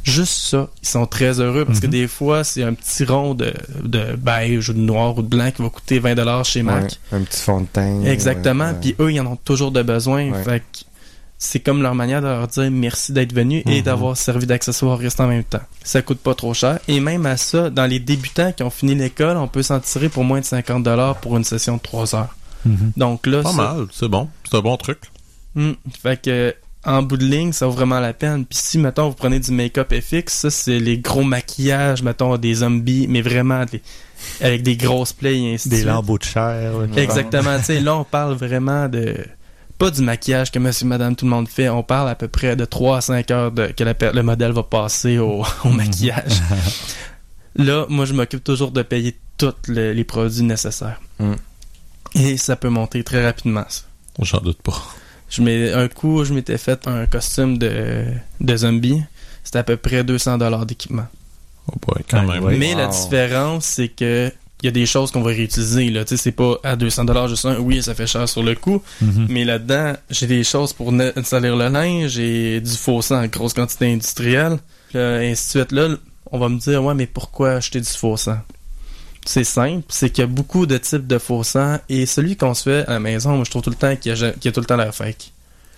Juste ça, ils sont très heureux parce que Mhm. des fois, c'est un petit rond de, de beige ou de noir ou de blanc qui va coûter 20$ chez Mac. Ouais, un petit fond de teint. Exactement. Puis eux, ils en ont toujours de besoin. Ouais. Fait que c'est comme leur manière de leur dire merci d'être venu et Mhm. d'avoir servi d'accessoire reste en même temps. Ça coûte pas trop cher. Et même à ça, dans les débutants qui ont fini l'école, on peut s'en tirer pour moins de 50$ pour une session de 3 heures. Mhm. Donc là, Pas ça- mal, c'est bon. C'est un bon truc. Hmm. Fait que en bout de ligne, ça vaut vraiment la peine. Puis si, mettons, vous prenez du make-up FX, ça, c'est les gros maquillages, mettons, des zombies, mais vraiment des- avec des grosses plaies et ainsi de Des lambeaux de chair. Exactement. tu sais, là, on parle vraiment de... Pas du maquillage que monsieur, madame, tout le monde fait. On parle à peu près de 3 à 5 heures de, que la le modèle va passer au, au maquillage. là, moi, je m'occupe toujours de payer tous le- les produits nécessaires. Mm. Et ça peut monter très rapidement, ça. J'en doute pas. Je mets, un coup, je m'étais fait un costume de, de zombie. C'était à peu près 200 dollars d'équipement. Oh boy, quand Ah, même. Mais la différence, c'est que il y a des choses qu'on va réutiliser. Là. Tu sais, C'est pas à 200 dollars juste un. Oui, ça fait cher sur le coup. Mhm. Mais là-dedans, j'ai des choses pour salir le linge. J'ai du faux sang en grosse quantité industrielle. Là, ainsi de suite. Là, on va me dire, ouais, mais pourquoi acheter du faux sang? C'est simple, c'est qu'il y a beaucoup de types de faux sang et celui qu'on se fait à la maison, moi je trouve tout le temps qu'il y a, ja- qu'il y a tout le temps l'air fake.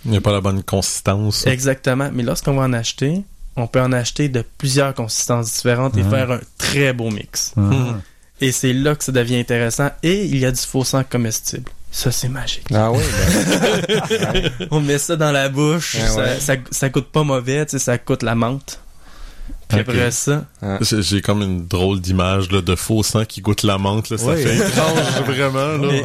Il n'y a pas la bonne consistance. Exactement. Mais lorsqu'on va en acheter, on peut en acheter de plusieurs consistances différentes et Ah. faire un très beau mix. Ah. Et c'est là que ça devient intéressant. Et il y a du faux sang comestible. Ça, c'est magique. Ah oui, ben, On met ça dans la bouche. Ah ça, ouais. ça, ça coûte pas mauvais. Tu sais, ça coûte la menthe. Puis après ça, J'ai j'ai comme une drôle d'image de faux sang qui goûte la menthe. Là, ça Oui. fait étrange, vraiment. Là.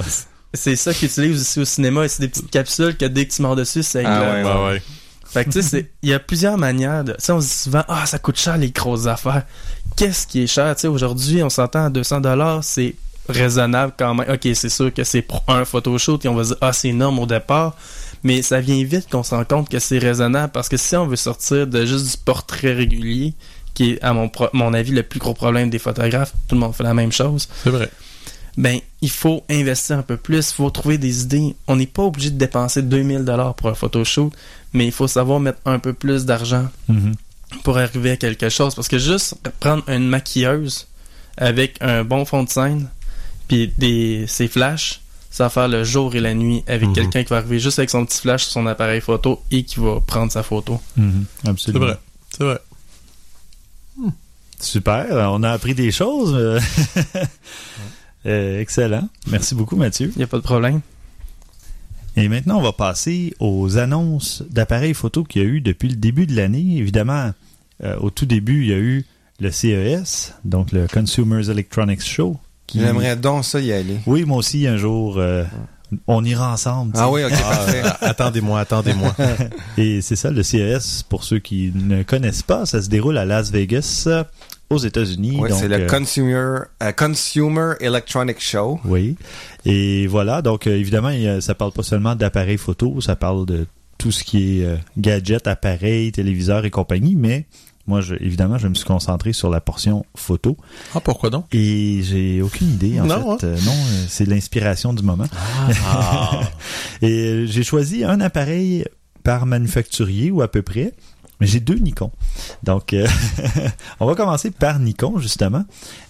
c'est ça qu'ils utilisent aussi au cinéma. C'est des petites capsules que dès que tu mords dessus, ça Ah éclate. ouais. Ouais, ouais. Fait que tu sais, c'est- il y a plusieurs manières de. Tu sais, on se dit souvent, ah, ça coûte cher les grosses affaires. Qu'est-ce qui est cher? Tu sais, aujourd'hui, on s'entend à 200 dollars, c'est raisonnable quand même. Ok, c'est sûr que c'est pour un photoshoot et on va dire, ah, c'est énorme au départ. Mais ça vient vite qu'on se rend compte que c'est raisonnable parce que si on veut sortir de juste du portrait régulier, qui est, à mon, pro- mon avis, le plus gros problème des photographes, tout le monde fait la même chose, C'est vrai. ben, il faut investir un peu plus, il faut trouver des idées. On n'est pas obligé de dépenser 2000 dollars pour un photoshoot, mais il faut savoir mettre un peu plus d'argent Mhm. Pour arriver à quelque chose. Parce que juste prendre une maquilleuse avec un bon fond de scène, puis des, ses flashs, ça va faire le jour et la nuit avec Mhm. quelqu'un qui va arriver juste avec son petit flash sur son appareil photo et qui va prendre sa photo. Mhm. C'est Absolument. vrai. C'est vrai. Super, on a appris des choses. euh, excellent. Merci beaucoup, Mathieu. Il n'y a pas de problème. Et maintenant, on va passer aux annonces d'appareils photo qu'il y a eu depuis le début de l'année. Évidemment, euh, au tout début, il y a eu le CES, donc le Consumers Electronics Show. qui- j'aimerais donc ça y aller. Oui, moi aussi, un jour, euh, on ira ensemble. Ah oui, ok, parfait. attendez-moi, attendez-moi. Et c'est ça, le CES, pour ceux qui ne connaissent pas, ça se déroule à Las Vegas, euh, aux États-Unis. Oui, donc, c'est le euh, Consumer, euh, Consumer Electronic Show. Oui. Et voilà, donc euh, évidemment, ça parle pas seulement d'appareils photo, ça parle de tout ce qui est euh, gadgets, appareils, téléviseurs et compagnie, mais moi, je, évidemment, je me suis concentré sur la portion photo Ah, pourquoi donc? et j'ai aucune idée, en Non, fait. Euh, non, euh, c'est l'inspiration du moment. Ah. Et euh, j'ai choisi un appareil par manufacturier ou à peu près. Mais j'ai deux Nikon. Donc, euh, on va commencer par Nikon, justement.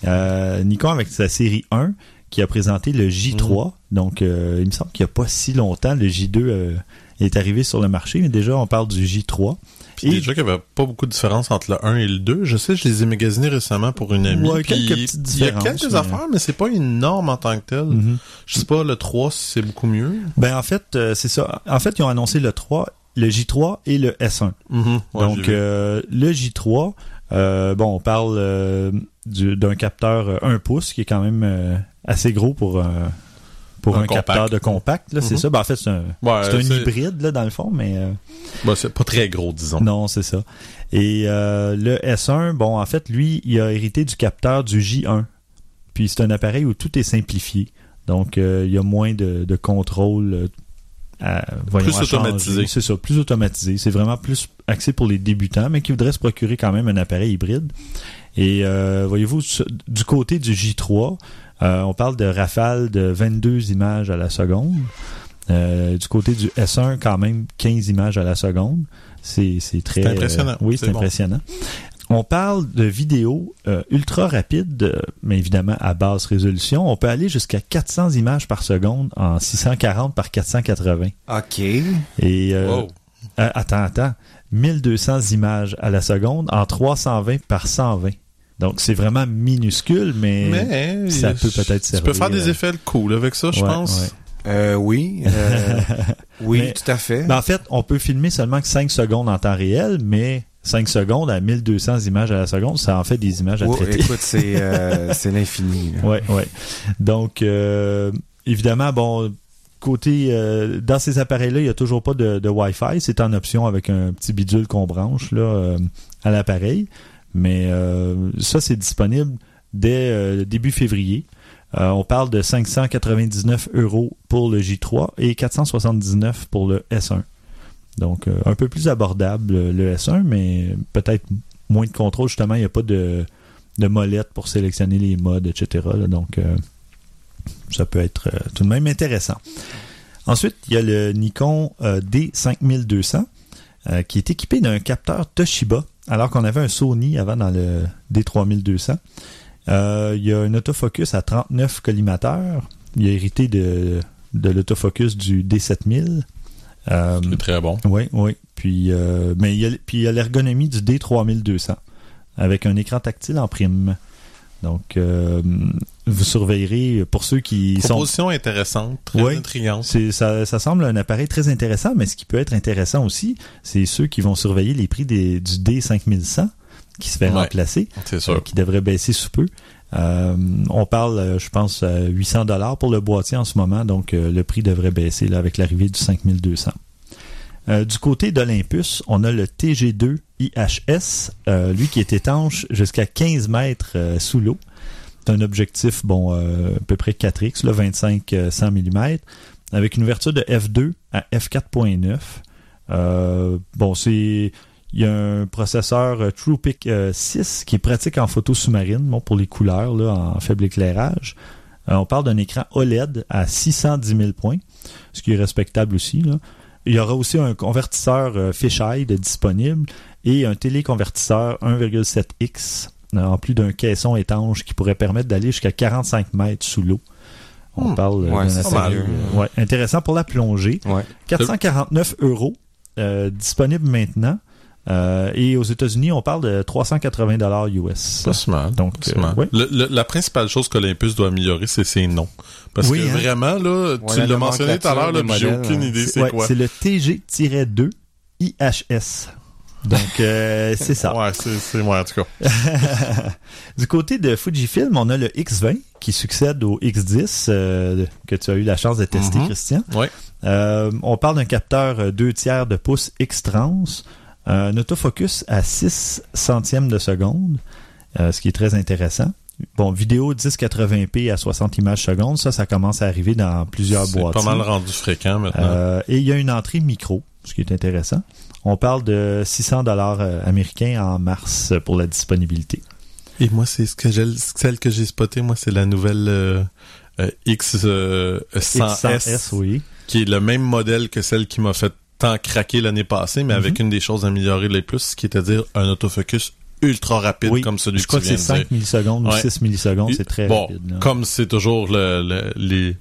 Euh, Nikon avec sa série 1 qui a présenté le J3. Donc, euh, il me semble qu'il n'y a pas si longtemps, le J2 euh, est arrivé sur le marché. Mais déjà, on parle du J3. Puis Et- déjà qu'il n'y avait pas beaucoup de différence entre le 1 et le 2. Je sais, je les ai magasinés récemment pour une amie. Ouais, quelques petites Il y a différences, quelques mais- affaires, mais c'est pas énorme en tant que tel. Mhm. Je sais pas, le 3, c'est beaucoup mieux. Ben en fait, euh, c'est ça. En fait, ils ont annoncé le 3, le J3 et le S1. Mhm. Ouais, Donc euh, le J3, euh, bon, on parle euh, du- d'un capteur euh, 1 pouce qui est quand même assez gros pour pour Un capteur de compact. C'est Mhm. ça. Ben, en fait, c'est un, Ouais, hybride là dans le fond, mais bah, c'est pas très gros, disons. non, c'est ça. Et euh, le S1, bon, en fait, lui, il a hérité du capteur du J1. Puis c'est un appareil où tout est simplifié. Donc, il y a moins de, de contrôle. Euh, à- Plus automatisé. C'est ça, plus automatisé. C'est vraiment plus axé pour les débutants, mais qui voudraient se procurer quand même un appareil hybride. Et euh, voyez-vous, du côté du J3, euh, on parle de rafale de 22 images à la seconde. Euh, du côté du S1, quand même 15 images à la seconde. C'est très... C'est impressionnant. oui, C'est bon. On parle de vidéos euh, ultra rapides, euh, mais évidemment à basse résolution. On peut aller jusqu'à 400 images par seconde en 640 par 480. OK. Et euh, Wow. attends, attends, 1200 images à la seconde en 320 par 120. Donc c'est vraiment minuscule, mais, Mais ça peut peut-être Tu peux servir, faire des euh, effets cool avec ça, je ouais, pense. ouais. Euh, oui. euh, oui, Mais- tout à fait. Ben, en fait, on peut filmer seulement que 5 secondes en temps réel, mais 5 secondes à 1200 images à la seconde, ça en fait des images à Oh, traiter. écoute, c'est euh, c'est l'infini. là. Ouais, ouais. Donc, euh, évidemment, bon, côté euh, dans ces appareils-là, il n'y a toujours pas de, de Wi-Fi. C'est en option avec un petit bidule qu'on branche là euh, à l'appareil. Mais euh, ça, c'est disponible dès euh, début février. Euh, on parle de 599 euros pour le J3 et 479 pour le S1. Donc, euh, un peu plus abordable euh, le S1, mais peut-être moins de contrôle. Justement, il n'y a pas de, de molette pour sélectionner les modes, etc. donc, euh, ça peut être tout de même intéressant. Ensuite, il y a le Nikon euh, D5200 euh, qui est équipé d'un capteur Toshiba, alors qu'on avait un Sony avant dans le D3200. Euh, il y a un autofocus à 39 collimateurs. Il a hérité de, de l'autofocus du D7000. Euh, C'est très bon. oui, oui. Puis, euh, mais il y a, puis il y a l'ergonomie du D3200 avec un écran tactile en prime. Donc, euh, vous surveillerez pour ceux qui sont. Proposition intéressante, très Ouais. intrigante. C'est, ça, ça semble un appareil très intéressant, mais ce qui peut être intéressant aussi, c'est ceux qui vont surveiller les prix des, du D5100 qui se fait Ouais. remplacer, euh, qui devrait baisser sous peu. Euh, on parle, euh, je pense, à 800 dollars pour le boîtier en ce moment, donc euh, le prix devrait baisser avec l'arrivée du 5200. Euh, du côté d'Olympus, on a le TG2 IHS, lui qui est étanche jusqu'à 15 mètres sous l'eau. C'est un objectif, bon, à peu près 4x, là, 25-100 mm, avec une ouverture de f2 à f4.9. Euh, bon, c'est... Il y a un processeur euh, TruePic euh, 6 qui est pratique en photo sous-marine, bon, pour les couleurs, là, en faible éclairage. Euh, on parle d'un écran OLED à 610 000 points, ce qui est respectable aussi. Là. Il y aura aussi un convertisseur euh, fisheye de disponible et un téléconvertisseur 1,7X euh, en plus d'un caisson étanche qui pourrait permettre d'aller jusqu'à 45 mètres sous l'eau. On Hmm. parle euh, Ouais, d'un euh, ouais, intéressant pour la plongée. Ouais. 449 euros euh, disponible maintenant. Euh, et aux États-Unis, on parle de 380 dollars US. Pas mal. Donc, Pas euh, mal. ouais. Le- le- la principale chose qu'Olympus doit améliorer, c'est ses noms. Parce Oui, que hein. vraiment, là, tu la l'as mentionné tout à l'heure, là, j'ai aucune hein. idée c'est Ouais, quoi. c'est le TG-2 IHS. Donc, euh, c'est ça. Ouais, c'est c'est moi, en tout cas. Du côté de Fujifilm, on a le X20 qui succède au X10 euh, que tu as eu la chance de tester, Mhm. Christian. Euh, on parle d'un capteur 2 tiers de pouce X-Trans, un autofocus à 6 centièmes de seconde, euh, ce qui est très intéressant. Bon, vidéo 1080p à 60 images secondes, ça, ça commence à arriver dans plusieurs C'est boîtiers. pas mal rendu fréquent maintenant. Euh, et il y a une entrée micro, ce qui est intéressant. On parle de 600 dollars américains en mars pour la disponibilité. Et moi, c'est ce que j'ai, celle que j'ai spotée, moi, c'est la nouvelle euh, euh, X euh, 100S, X100S, oui. qui est le même modèle que celle qui m'a fait tant craquer l'année passée, mais avec Mhm. une des choses améliorées les plus, qui est à dire un autofocus ultra rapide Oui, comme celui Je que crois tu que viens c'est de dire. 5 millisecondes ou Ouais. 6 millisecondes, c'est très bon, rapide. là. comme c'est toujours le, le- les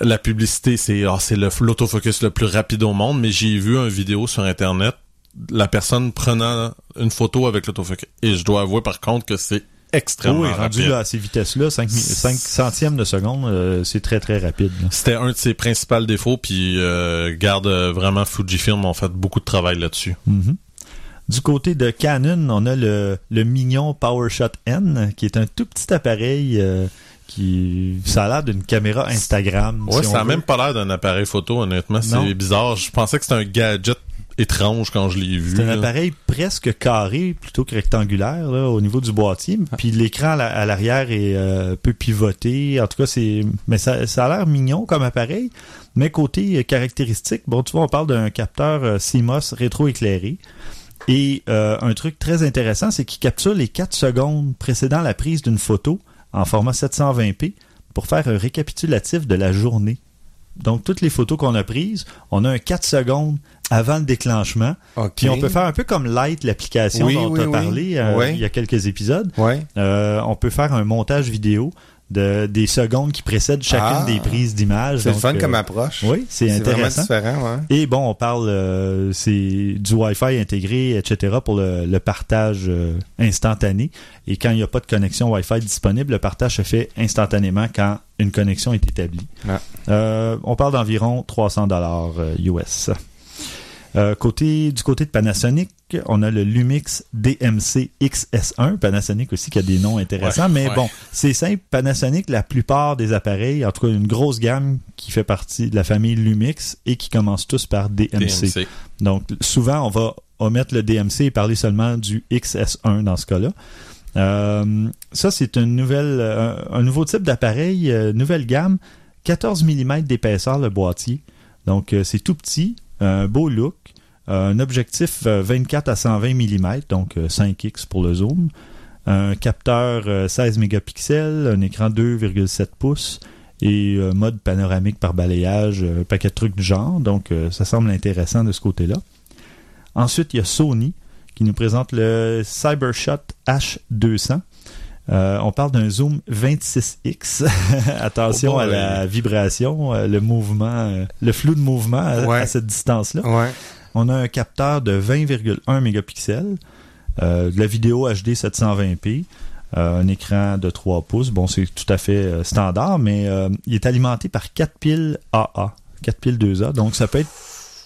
la publicité, c'est ah, c'est le l'autofocus le plus rapide au monde, mais j'ai vu une vidéo sur internet la personne prenant une photo avec l'autofocus. Et je dois avouer par contre que c'est extrêmement Oui, rendu rapide. là, à ces vitesses-là, 5, centièmes de seconde, euh, c'est très très rapide. C'était un de ses principaux défauts, puis euh, garde euh, vraiment Fujifilm ont fait beaucoup de travail là-dessus. Mhm. Du côté de Canon, on a le, le mignon PowerShot N, qui est un tout petit appareil euh, qui ça a l'air d'une caméra Instagram. Ouais, si ça a veut. même pas l'air d'un appareil photo, honnêtement, c'est bizarre. Je pensais que c'était un gadget étrange quand je l'ai vu. C'est un là. appareil presque carré plutôt que rectangulaire là, au niveau du boîtier. Puis l'écran à la- à l'arrière est euh, peu pivoté. En tout cas, c'est mais ça, ça a l'air mignon comme appareil. Mais côté euh, caractéristique, bon, tu vois, on parle d'un capteur euh, CMOS rétroéclairé. Et euh, un truc très intéressant, c'est qu'il capture les 4 secondes précédant la prise d'une photo en format 720p pour faire un récapitulatif de la journée. Donc, toutes les photos qu'on a prises, on a un 4 secondes avant le déclenchement. Puis on peut faire un peu comme Light, l'application Oui, dont oui, as oui. parlé euh, il y a quelques épisodes. Euh, on peut faire un montage vidéo de, des secondes qui précèdent chacune Ah. des prises d'image. C'est fun euh, comme approche. Oui, c'est intéressant. différent, ouais. Et bon, on parle euh, c'est du Wi-Fi intégré, etc. pour le, le partage euh, instantané. Et quand il n'y a pas de connexion Wi-Fi disponible, le partage se fait instantanément quand une connexion est établie. Ah. On parle d'environ 300 dollars US. Euh, côté, du côté de Panasonic, on a le Lumix DMC XS1. Panasonic aussi qui a des noms intéressants. Ouais, mais ouais. bon, c'est simple. Panasonic, la plupart des appareils, en tout cas une grosse gamme qui fait partie de la famille Lumix et qui commence tous par DMC. DMC. Donc, souvent, on va omettre le DMC et parler seulement du XS1 dans ce cas-là. Euh, ça, c'est une nouvelle, euh, un nouveau type d'appareil, euh, nouvelle gamme, 14 mm d'épaisseur le boîtier. Donc, euh, c'est tout petit, un beau look, euh, un objectif euh, 24 à 120 mm, donc euh, 5x pour le zoom, un capteur euh, 16 mégapixels, un écran 2,7 pouces et euh, mode panoramique par balayage, euh, un paquet de trucs du genre. Donc, euh, ça semble intéressant de ce côté-là. Ensuite, il y a Sony qui nous présente le CyberShot H200. Euh, on parle d'un zoom 26x. Attention Oh à la vibration, euh, le mouvement, euh, le flou de mouvement à, Ouais. à cette distance-là. Ouais. On a un capteur de 20,1 mégapixels, euh, de la vidéo HD 720p, euh, un écran de 3 pouces. Bon, c'est tout à fait standard, mais il est alimenté par 4 piles AA, 4 piles 2A. Donc, ça peut être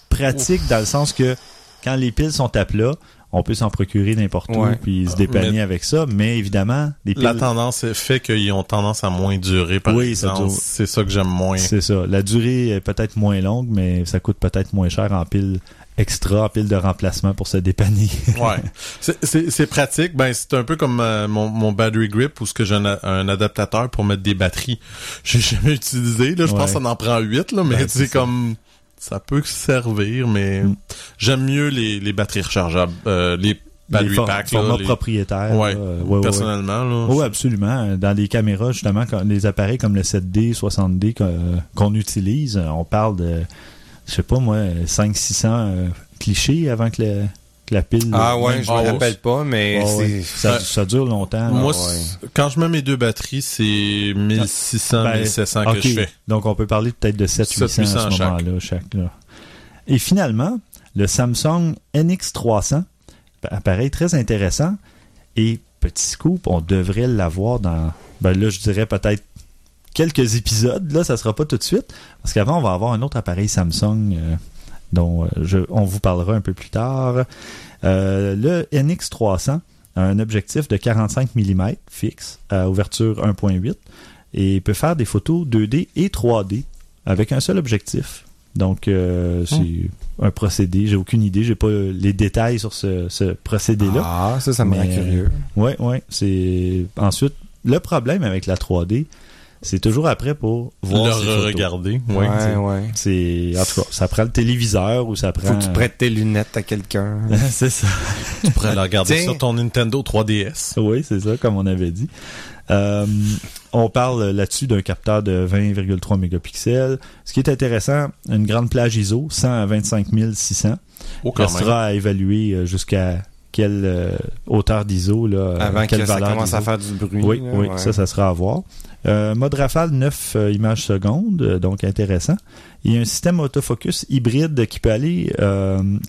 pratique dans le sens que quand les piles sont à plat, on peut s'en procurer n'importe où Ouais. puis se dépanner Mais- avec ça. Mais évidemment, les piles... La tendance fait qu'ils ont tendance à moins durer, par Oui. C'est ça que j'aime moins. C'est ça. La durée est peut-être moins longue, mais ça coûte peut-être moins cher en pile extra, en pile de remplacement pour se dépanner. Ouais. C'est- C'est c'est pratique. Ben, c'est un peu comme euh, mon, mon battery grip où ce que j'ai un, adaptateur pour mettre des batteries. J'ai jamais utilisé, là. Je Ouais. pense que ça en prend 8, là, mais Ben, c'est comme, ça peut servir, mais Mm. j'aime mieux les, les batteries rechargeables, euh, les battery les for- packs, là, formats les- propriétaires. Ouais. là, ouais, ouais, ouais. personnellement, là. Oui, absolument. Dans les caméras, justement, quand les appareils comme le 7D, 60D qu'on utilise, on parle de, je sais pas moi, 500-600 euh, clichés avant que, le- que la pile... Ah ouais, je me rappelle pas, mais Ouais, ouais. c'est... Ça, dure longtemps. Moi, ouais. quand je mets mes deux batteries, c'est 1600, Ben, 1700 ok. que je fais. Donc, on peut parler peut-être de 700-800 à 700 ce chaque. moment-là, chaque. là. Et finalement, le Samsung NX300, appareil très intéressant. Et petit scoop, on devrait l'avoir dans, ben là, je dirais peut-être quelques épisodes. Là, ça sera pas tout de suite. Parce qu'avant, on va avoir un autre appareil Samsung euh, dont euh, je, on vous parlera un peu plus tard. Euh, le NX300 a un objectif de 45 mm fixe à ouverture 1.8 et peut faire des photos 2D et 3D avec un seul objectif. Donc, euh, c'est un procédé. J'ai aucune idée. J'ai pas les détails sur ce, ce procédé-là. Ah, ça, ça me rend curieux. Ouais, ouais. C'est ensuite le problème avec la 3D, c'est toujours après pour voir Le regarder. Ouais, Ouais. ouais. C'est en tout cas, ça prend le téléviseur ou ça prend. Faut que tu prêtes tes lunettes à quelqu'un. c'est ça. Tu pourrais le regarder Tiens. sur ton Nintendo 3DS. Oui, c'est ça, comme on avait dit. Euh, on parle là-dessus d'un capteur de 20,3 mégapixels. Ce qui est intéressant, une grande plage ISO, 100 à 25 600. Oh, quand même. à évaluer euh, jusqu'à quelle euh, hauteur d'ISO, là, Avant quelle que ça valeur commence à faire du bruit. Oui, là, oui, ouais. ça, ça sera à voir. Euh, mode rafale, 9 euh, images secondes, euh, donc intéressant. Il y a un système autofocus hybride qui peut aller,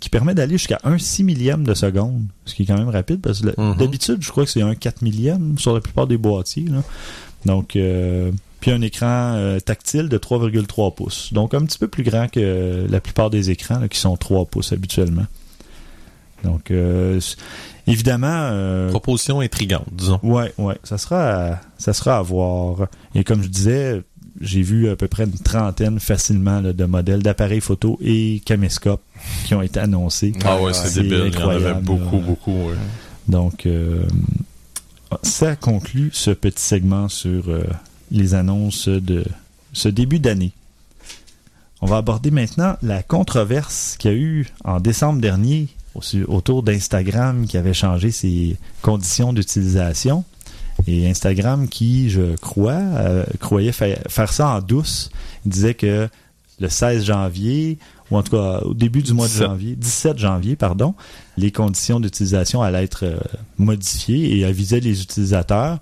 qui permet d'aller jusqu'à 1 6 millième de seconde, ce qui est quand même rapide parce que Mhm. d'habitude, je crois que c'est un 4 millième sur la plupart des boîtiers. là. Donc, puis un écran tactile de 3,3 pouces, donc un petit peu plus grand que la plupart des écrans là, qui sont 3 pouces habituellement. Donc, évidemment, euh, Proposition intrigante, disons. Ouais, ouais, ça sera, à, ça sera à voir. Et comme je disais, j'ai vu à peu près une trentaine facilement là, de modèles d'appareils photo et caméscopes qui ont été annoncés. Ah ouais, c'est débile. Il y en avait incroyable, beaucoup, beaucoup. ouais. Donc, euh, ça conclut ce petit segment sur euh, les annonces de ce début d'année. On va aborder maintenant la controverse qu'il y a eu en décembre dernier autour d'Instagram qui avait changé ses conditions d'utilisation. Et Instagram qui, je crois, euh, croyait fa- faire ça en douce, Il disait que le 16 janvier, ou en tout cas au début du mois de 17. janvier, 17 janvier, pardon, les conditions d'utilisation allaient être euh, modifiées et avisaient les utilisateurs,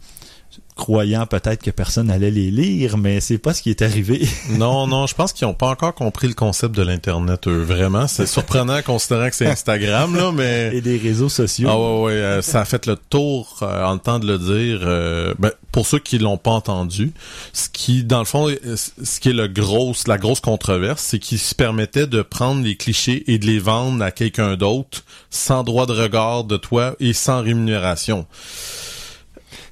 croyant peut-être que personne allait les lire, mais c'est pas ce qui est arrivé. Non, non, je pense qu'ils n'ont pas encore compris le concept de l'Internet, eux. Vraiment, c'est surprenant considérant que c'est Instagram, là, mais... et des réseaux sociaux. Ah ouais, ouais, euh, ça a fait le tour, euh, en le temps de le dire. euh, ben, pour ceux qui l'ont pas entendu, ce qui, dans le fond, euh, ce qui est le gros, la grosse controverse, c'est qu'il se permettait de prendre les clichés et de les vendre à quelqu'un d'autre sans droit de regard de toi et sans rémunération.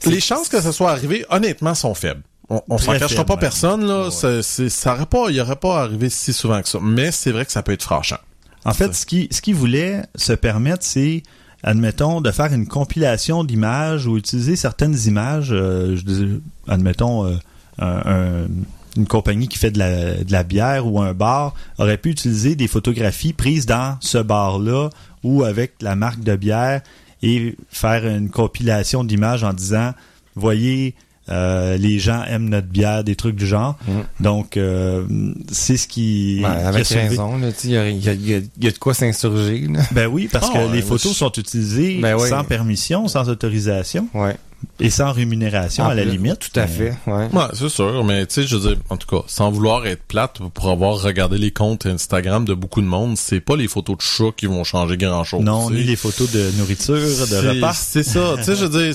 Les chances que ça soit arrivé, honnêtement, sont faibles. On, on s'en cachera pas personne, là. Ouais. Ça aurait pas, il aurait pas arrivé si souvent que ça. Mais c'est vrai que ça peut être fâchant. En fait, ce qui, ce qui voulait se permettre, c'est, admettons, de faire une compilation d'images ou utiliser certaines images, euh, je dis- admettons, euh, un- un- une compagnie qui fait de la, de la bière ou un bar aurait pu utiliser des photographies prises dans ce bar-là ou avec la marque de bière et faire une compilation d'images en disant, voyez, euh, les gens aiment notre bière, des trucs du genre. Mm. Donc, euh, c'est ce qui, Ouais, qui a avec raison, là, tu sais, il y y a- y de quoi s'insurger, ben oui, parce que ouais, les photos je- sont utilisées Ben oui. sans permission, sans autorisation Ouais. Et sans rémunération En à la limite. Tout à Mais- fait, ouais. Ouais, c'est sûr, mais tu sais, je veux dire, en tout cas, sans vouloir être plate, pour avoir regardé les comptes Instagram de beaucoup de monde, c'est pas les photos de chats qui vont changer grand chose. Non, ni les photos de nourriture, de repas. C'est ça, tu sais, je veux dire,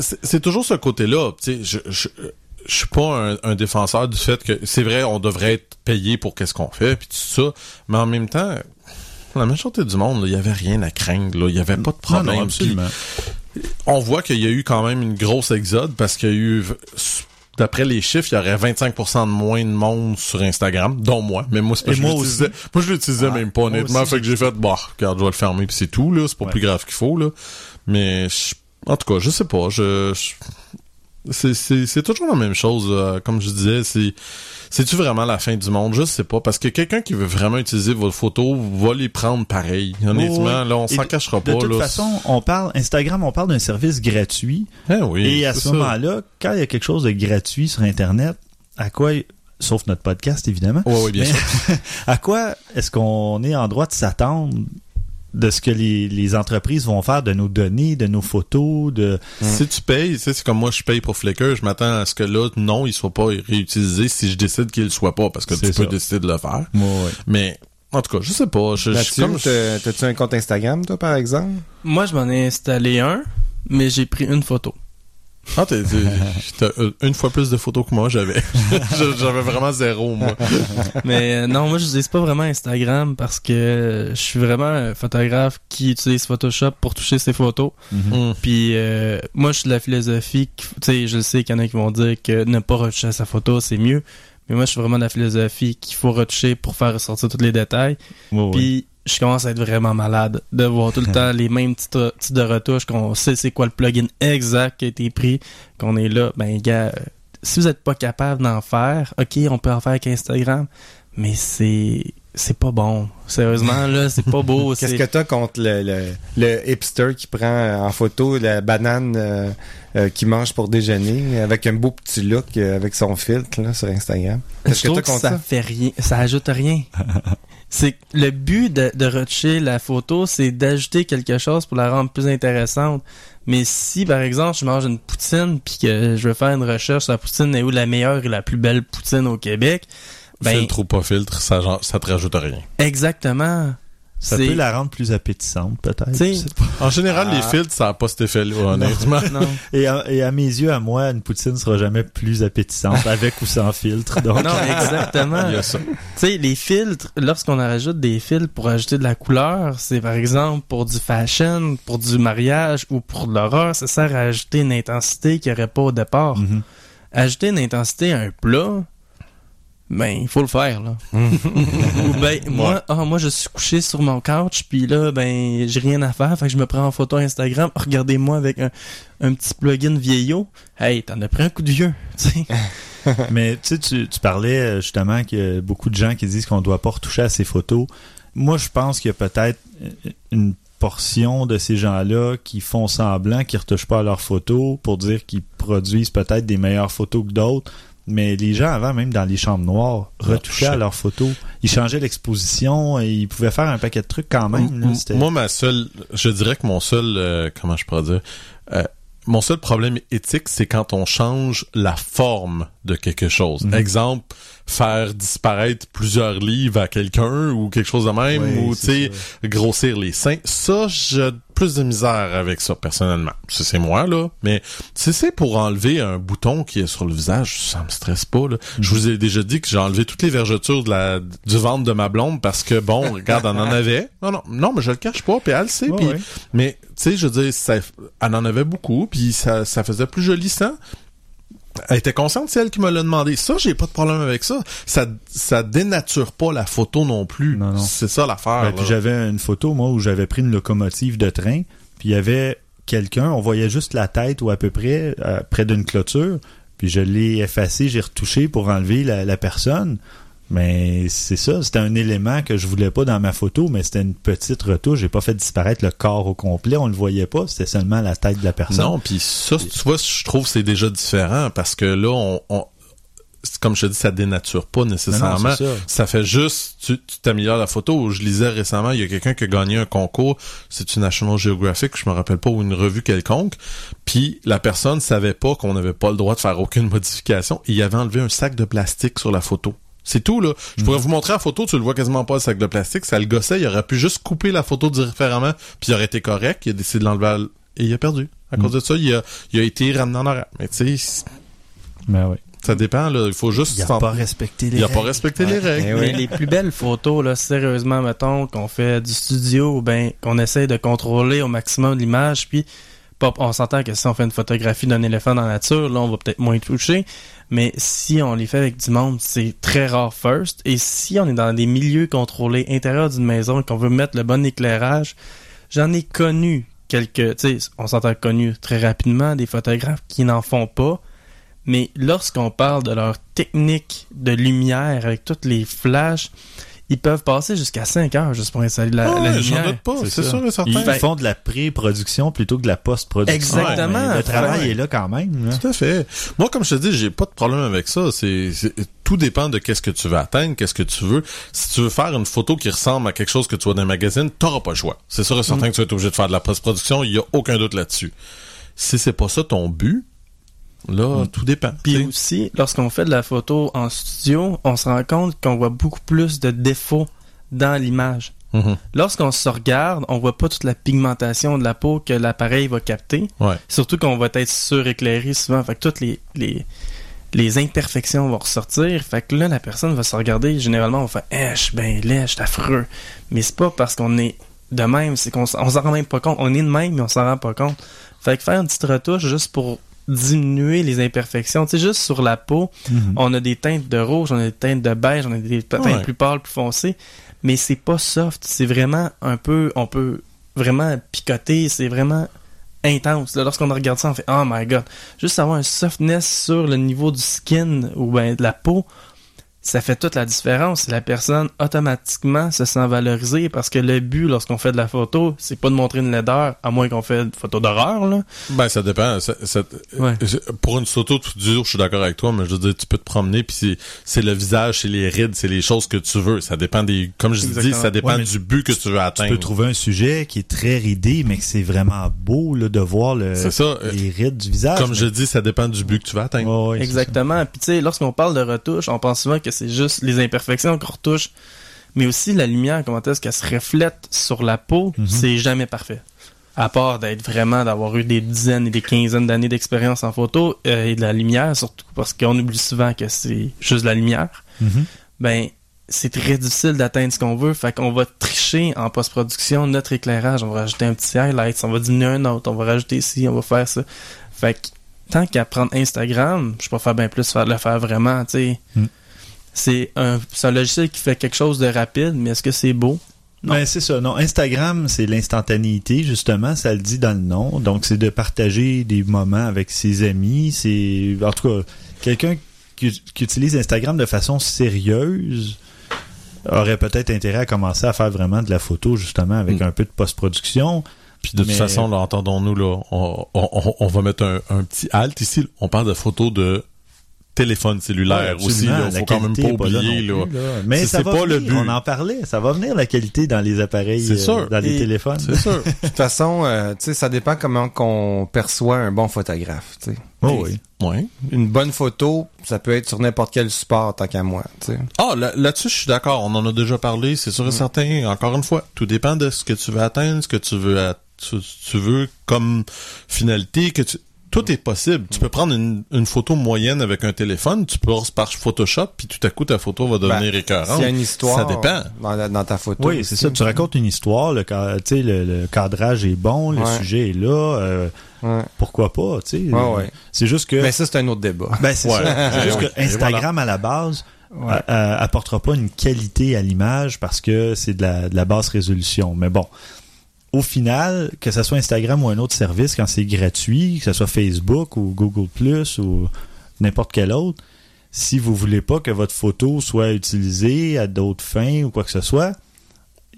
c'est- toujours ce côté-là, tu sais, je, je, je suis pas un, un défenseur du fait que, c'est vrai, on devrait être payé pour qu'est-ce qu'on fait, puis tout ça, mais en même temps, la majorité du monde, il y avait rien à craindre, là, il y avait pas de problème. Non, non, absolument. On voit qu'il y a eu quand même une grosse exode parce qu'il y a eu d'après les chiffres, il y aurait 25% de moins de monde sur Instagram, dont moi. Mais moi, c'est je moi l'utilisais. Moi, je l'utilisais Ouais, même pas, honnêtement. aussi, fait que j'ai fait, bah, regarde, je vais le fermer puis c'est tout, là. C'est pas Ouais. plus grave qu'il faut, là. Mais, je- en tout cas, je sais pas. Je, je- c'est toujours la même chose, euh, comme je disais. C'est, c'est-tu vraiment la fin du monde? Je sais pas. Parce que quelqu'un qui veut vraiment utiliser vos photos va les prendre pareil. Honnêtement, là, on s'en de- cachera De pas, toute là. façon, on parle, Instagram, on parle d'un service gratuit. Eh oui, et à ce moment-là, quand il y a quelque chose de gratuit sur Internet, à quoi, sauf notre podcast évidemment, Ouais, ouais, bien Mais- sûr. à quoi est-ce qu'on est en droit de s'attendre? De ce que les, les entreprises vont faire de nos données, de nos photos, de... Si tu payes, c'est comme moi, je paye pour Flickr, je m'attends à ce que là, non, il soit pas réutilisé si je décide qu'il soit pas, parce que tu peux décider de le faire. Ouais, ouais. Mais, en tout cas, je sais pas. Je, je, comme, t'as- t'as-tu un compte Instagram, toi, par exemple? Moi, je m'en ai installé un, mais j'ai pris une photo. Ah, t'as euh, une fois plus de photos que moi, j'avais. j'avais vraiment zéro, moi. Mais euh, non, moi, je n'utilise pas vraiment Instagram parce que je suis vraiment un photographe qui utilise Photoshop pour toucher ses photos. Mhm. Mm. Puis euh, moi, je suis de la philosophie, tu sais, je le sais qu'il y en a qui vont dire que ne pas retoucher sa photo, c'est mieux. Mais moi, je suis vraiment de la philosophie qu'il faut retoucher pour faire ressortir tous les détails. Ouais. Je commence à être vraiment malade de voir tout le temps les mêmes petites petites de retouches, qu'on sait c'est quoi le plugin exact qui a été pris, qu'on est là. Ben, gars, euh, si vous êtes pas capable d'en faire, ok, on peut en faire avec Instagram, mais c'est c'est pas bon. Sérieusement, là, c'est pas beau. Qu'est-ce que t'as contre le, le, le hipster qui prend en photo la banane euh, euh, qui mange pour déjeuner avec un beau petit look euh, que son filtre là, sur Instagram? Qu'est-ce je que trouve t'as que contre ça ça? fait rien, ça ajoute rien. C'est le but de, de retoucher la photo, c'est d'ajouter quelque chose pour la rendre plus intéressante. Mais si, par exemple, je mange une poutine puis que je veux faire une recherche sur la poutine est où la meilleure et la plus belle poutine au Québec, ben Filtre ou pas filtre, ça, ça te rajoute rien. exactement. Ça C'est- peut la rendre plus appétissante, peut-être. En général, Ah. les filtres, ça n'a pas cet effet-là, honnêtement. Non. Et à, et à mes yeux, à moi, une poutine sera jamais plus appétissante avec ou sans filtre. Donc, Non, exactement. Il y a ça. Tu sais, les filtres, lorsqu'on rajoute des filtres pour ajouter de la couleur, c'est par exemple pour du fashion, pour du mariage ou pour de l'horreur, ça sert à ajouter une intensité qu'il n'y aurait pas au départ. Mhm. Ajouter une intensité à un plat, ben, il faut le faire, là. ou ben, moi, ah, moi, je suis couché sur mon couch, puis là, ben, j'ai rien à faire, fait que je me prends en photo Instagram, regardez-moi avec un, un petit plugin vieillot. Hey, t'en as pris un coup de vieux, tu sais. Mais tu sais, tu, parlais euh, justement qu'il y a beaucoup de gens qui disent qu'on ne doit pas retoucher à ces photos. Moi, je pense qu'il y a peut-être euh, une portion de ces gens-là qui font semblant, qui retouchent pas à leurs photos pour dire qu'ils produisent peut-être des meilleures photos que d'autres. Mais les gens avant, même dans les chambres noires, retouchaient à leurs photos. Ils changeaient l'exposition et ils pouvaient faire un paquet de trucs quand même. là. Moi, ma seule, je dirais que mon seul, euh, comment je pourrais dire, euh, mon seul problème éthique, c'est quand on change la forme de quelque chose. Mhm. Exemple, faire disparaître plusieurs livres à quelqu'un ou quelque chose de même, Oui, ou tu sais, grossir les seins. Ça, j'ai plus de misère avec ça, personnellement. Ça, c'est moi, là. Mais si c'est pour enlever un bouton qui est sur le visage, ça me stresse pas, là. Je vous ai déjà dit que j'ai enlevé toutes les vergetures de la, du ventre de ma blonde parce que, bon, regarde, on en avait. Non, non, non, mais je le cache pas, puis elle le sait, ouais. mais, tu sais, je veux dire, ça, elle en avait beaucoup, puis ça, ça faisait plus joli sang. Elle était consciente, c'est elle qui me l'a demandé. Ça, j'ai pas de problème avec ça. Ça, ça dénature pas la photo non plus. Non, non. C'est ça l'affaire. Ben, j'avais une photo, moi, où j'avais pris une locomotive de train, puis il y avait quelqu'un, on voyait juste la tête ou à peu près, euh, près d'une clôture, puis je l'ai effacé, j'ai retouché pour enlever la, la personne. Mais c'est ça, c'était un élément que je voulais pas dans ma photo, mais c'était une petite retouche. J'ai pas fait disparaître le corps au complet, on le voyait pas, c'était seulement la tête de la personne. Non, puis ça, tu vois, je trouve que c'est déjà différent parce que là, on, comme je te dis, ça dénature pas non, nécessairement. ça. ça fait juste, tu t'améliores la photo. Je lisais récemment, il y a quelqu'un qui a gagné un concours, c'est une National Geographic, je me rappelle pas, ou une revue quelconque, puis la personne savait pas qu'on n'avait pas le droit de faire aucune modification, et il avait enlevé un sac de plastique sur la photo. C'est tout, là. Je Mhm. pourrais vous montrer la photo, tu le vois quasiment pas, le sac de plastique. Ça le gossait, il aurait pu juste couper la photo différemment, puis il aurait été correct. Il a décidé de l'enlever à et il a perdu. À Mhm. cause de ça, il a, il a été ramené en arrière. Mais tu sais, Ben oui. ça dépend, là. Il faut juste... Il a pas respecté les il a pas règles. respecté les règles. Eh Mais oui. les plus belles photos, là, sérieusement, mettons, qu'on fait du studio, ben, qu'on essaie de contrôler au maximum l'image, puis on s'entend que si on fait une photographie d'un éléphant dans la nature, là, on va peut-être moins toucher, mais si on les fait avec du monde, c'est très rare first, et si on est dans des milieux contrôlés, intérieur d'une maison, qu'on veut mettre le bon éclairage, j'en ai connu quelques, tu sais, on s'entend connu très rapidement, des photographes qui n'en font pas, mais lorsqu'on parle de leur technique de lumière avec toutes les flashs, ils peuvent passer jusqu'à 5 heures juste pour installer la, Ah la lumière. doute pas, C'est c'est ça. sûr et certain. Ils Fait- font de la pré-production plutôt que de la post-production. Exactement. Ouais, le travail Ouais. est là quand même. là. Tout à fait. Moi, comme je te dis, j'ai pas de problème avec ça. C'est, tout dépend de qu'est-ce que tu veux atteindre, qu'est-ce que tu veux. Si tu veux faire une photo qui ressemble à quelque chose que tu vois dans un magazine, t'auras pas le choix. C'est sûr et certain que tu vas être obligé de faire de la post-production. Il y a aucun doute là-dessus. Si c'est pas ça ton but, là, tout dépend. Puis aussi, lorsqu'on fait de la photo en studio, on se rend compte qu'on voit beaucoup plus de défauts dans l'image. Mhm. Lorsqu'on se regarde, on voit pas toute la pigmentation de la peau que l'appareil va capter. Ouais. Surtout qu'on va être suréclairé souvent. Fait que toutes les, les, les imperfections vont ressortir. Fait que là, la personne va se regarder. Généralement, on va faire Eh, je suis bien laid, je suis affreux. Mais c'est pas parce qu'on est de même, c'est qu'on s'en rend même pas compte. On est de même, mais on s'en rend pas compte. Fait que faire une petite retouche juste pour diminuer les imperfections. Tu sais, juste sur la peau, Mhm. on a des teintes de rouge, on a des teintes de beige, on a des teintes Ouais. plus pâles, plus foncées. Mais c'est pas soft. C'est vraiment un peu, on peut vraiment picoter. C'est vraiment intense. Lorsqu'on regarde ça, on fait Oh my god. Juste avoir un softness sur le niveau du skin ou ben de la peau, ça fait toute la différence. La personne automatiquement se sent valorisée parce que le but lorsqu'on fait de la photo, c'est pas de montrer une laideur, à moins qu'on fait une photo d'horreur là. Ben, ça dépend. Ça- ça- Ouais. je- Pour une photo tout dur, je suis d'accord avec toi, mais je veux dire, tu peux te promener, puis c'est- c'est le visage, c'est les rides, c'est les choses que tu veux. Ça dépend des... Comme je dis, ça dépend Ouais, du but que tu veux Tu atteindre. peux trouver un sujet qui est très ridé, mais que c'est vraiment beau là, de voir le, C'est ça. euh, les rides du visage. Comme mais- je dis, ça dépend du but que tu veux atteindre. Ouais, ouais, c'est Exactement. Puis tu sais, lorsqu'on parle de retouche, on pense souvent que c'est juste les imperfections qu'on retouche, mais aussi la lumière, comment est-ce qu'elle se reflète sur la peau, Mhm. c'est jamais parfait. À part d'être vraiment, d'avoir eu des dizaines et des quinzaines d'années d'expérience en photo euh, et de la lumière, surtout parce qu'on oublie souvent que c'est juste de la lumière. Mhm. Ben, c'est très difficile d'atteindre ce qu'on veut. Fait qu'on va tricher en post-production notre éclairage. On va rajouter un petit highlight, on va diminuer un autre, on va rajouter ici, on va faire ça. Fait que tant qu'à prendre Instagram, je préfère bien plus faire, le faire vraiment, tu sais. Mm. C'est un, logiciel qui fait quelque chose de rapide, mais est-ce que c'est beau? Non. Ben, c'est ça. Non, Instagram, c'est l'instantanéité, justement, ça le dit dans le nom. Donc, c'est de partager des moments avec ses amis. C'est, en tout cas, quelqu'un qui, qui utilise Instagram de façon sérieuse aurait peut-être intérêt à commencer à faire vraiment de la photo, justement, avec Mm. un peu de post-production. Puis de toute façon, là, entendons-nous, là, on, on- on- on va mettre un, un petit halt ici. On parle de photos de téléphone cellulaire Ouais, aussi. La Faut quand même pas là oublier. Là, plus, là. Mais C'est- ça c'est va pas le but. On en parlait. Ça va venir la qualité dans les appareils, euh, sûr. dans les Et- téléphones. C'est sûr. De toute façon, euh, tu sais, ça dépend comment qu'on perçoit un bon photographe. tu sais. Oh, oui. Ouais. Une bonne photo, ça peut être sur n'importe quel support, tant qu'à moi. tu sais. Ah, là- là-dessus, je suis d'accord. On en a déjà parlé. C'est sûr et certain. Encore une fois, tout dépend de ce que tu veux atteindre, ce que tu veux, tu veux comme finalité. Que tu... Tout est possible. Tu peux prendre une, une photo moyenne avec un téléphone, tu passes par Photoshop, puis tout à coup, ta photo va devenir Ben, écœurante. S'il y a une histoire Ça dépend. Dans, la- dans ta photo. Oui, c'est ça. Tu racontes une histoire, le, ca- tu sais, le, le cadrage est bon, le Ouais. sujet est là. euh, Ouais. pourquoi pas, tu sais. Ouais, ouais. C'est juste que. Mais ça, c'est un autre débat. Ben, c'est Ouais. ça. C'est juste que Instagram, à la base, Ouais. apportera pas une qualité à l'image parce que c'est de la, de la basse résolution. Mais bon, au final, que ce soit Instagram ou un autre service, quand c'est gratuit, que ce soit Facebook ou Google Plus ou n'importe quel autre, si vous voulez pas que votre photo soit utilisée à d'autres fins ou quoi que ce soit,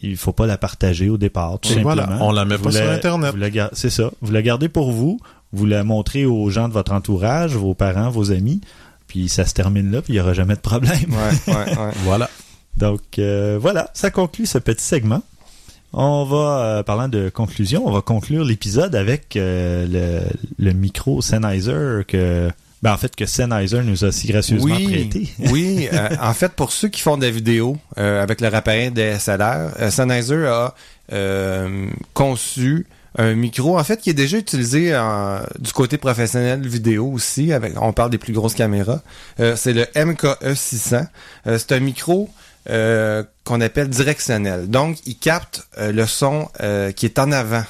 il faut pas la partager au départ, tout Et simplement. voilà, on la met Vous pas sur Internet. C'est ça. Vous la gardez pour vous, vous la montrez aux gens de votre entourage, vos parents, vos amis, puis ça se termine là, puis il y aura jamais de problème. Ouais, ouais, ouais. Voilà. Donc euh, voilà, ça conclut ce petit segment. On va, euh, parlant de conclusion, on va conclure l'épisode avec euh, le, le micro Sennheiser que, ben en fait que Sennheiser nous a si gracieusement Oui, prêté. oui. euh, en fait, pour ceux qui font des vidéos euh, avec leur appareil DSLR, euh, Sennheiser a euh, conçu un micro, en fait, qui est déjà utilisé en- du côté professionnel vidéo aussi. Avec, on parle des plus grosses caméras. Euh, c'est le MKE 600. Euh, c'est un micro euh, qu'on appelle directionnel. Donc, il capte euh, le son euh, qui est en avant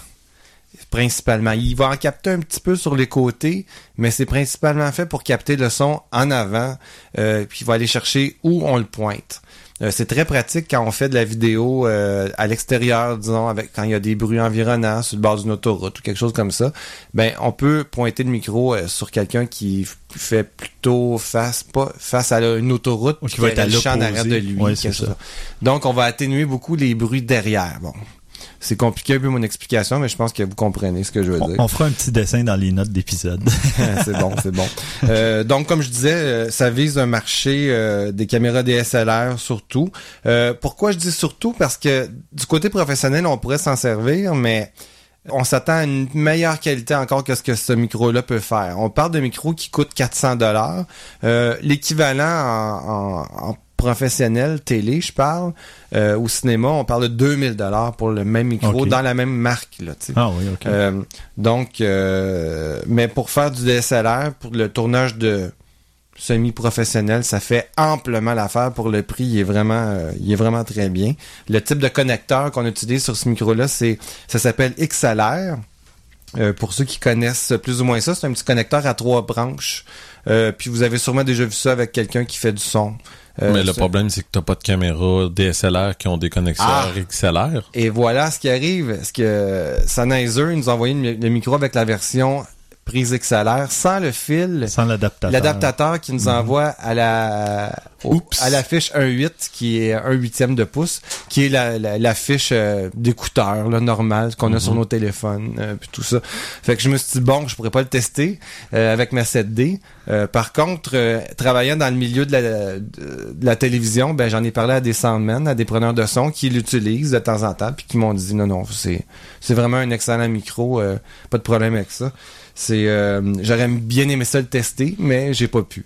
principalement. Il va en capter un petit peu sur les côtés, mais c'est principalement fait pour capter le son en avant, puis il va aller chercher où on le pointe. Euh, c'est très pratique quand on fait de la vidéo euh, à l'extérieur, disons, avec quand il y a des bruits environnants sur le bord d'une autoroute ou quelque chose comme ça. Ben, on peut pointer le micro euh, sur quelqu'un qui fait plutôt face, pas face à la- une autoroute, Ou qui va être à le champ en l'opposé. arrière de lui. Ouais, c'est quelque chose ça. donc, on va atténuer beaucoup les bruits derrière. Bon, c'est compliqué un peu mon explication, mais je pense que vous comprenez ce que je veux dire. on fera un petit dessin dans les notes d'épisode. c'est bon, c'est bon. Euh, donc, comme je disais, euh, ça vise un marché euh, des caméras DSLR surtout. Euh, pourquoi je dis surtout? Parce que du côté professionnel, on pourrait s'en servir, mais on s'attend à une meilleure qualité encore que ce que ce micro-là peut faire. On parle de micro qui coûte 400 dollars. L'équivalent en, en- en professionnel télé, je parle, euh, au cinéma, on parle de 2000 dollars pour le même micro dans la même marque. Là, ah oui, ok. Euh, donc, euh, mais pour faire du DSLR, pour le tournage de semi-professionnel, ça fait amplement l'affaire pour le prix. Il est vraiment, il est vraiment très bien. Le type de connecteur qu'on utilise sur ce micro-là, c'est, ça s'appelle XLR. Euh, pour ceux qui connaissent plus ou moins ça, c'est un petit connecteur à trois branches. Euh, puis vous avez sûrement déjà vu ça avec quelqu'un qui fait du son. Euh, Mais le problème, c'est que t'as pas de caméra DSLR qui ont des connecteurs Ah. XLR. Et voilà ce qui arrive. Ce que Sennheiser nous a envoyé le micro avec la version prise XLR sans le fil. Sans l'adaptateur. L'adaptateur qui nous envoie à la au- à la fiche 1.8 qui est un huitième de pouce, qui est la, la, la fiche euh, d'écouteur là, normale qu'on a sur nos téléphones, euh, puis tout ça. Fait que je me suis dit bon, je pourrais pas le tester euh, avec ma 7D. Euh, par contre, euh, travaillant dans le milieu de la, de, de la télévision, ben j'en ai parlé à des soundmen, à des preneurs de son qui l'utilisent de temps en temps, puis qui m'ont dit non non, c'est c'est vraiment un excellent micro, euh, pas de problème avec ça. C'est euh, j'aurais bien aimé ça le tester, mais j'ai pas pu.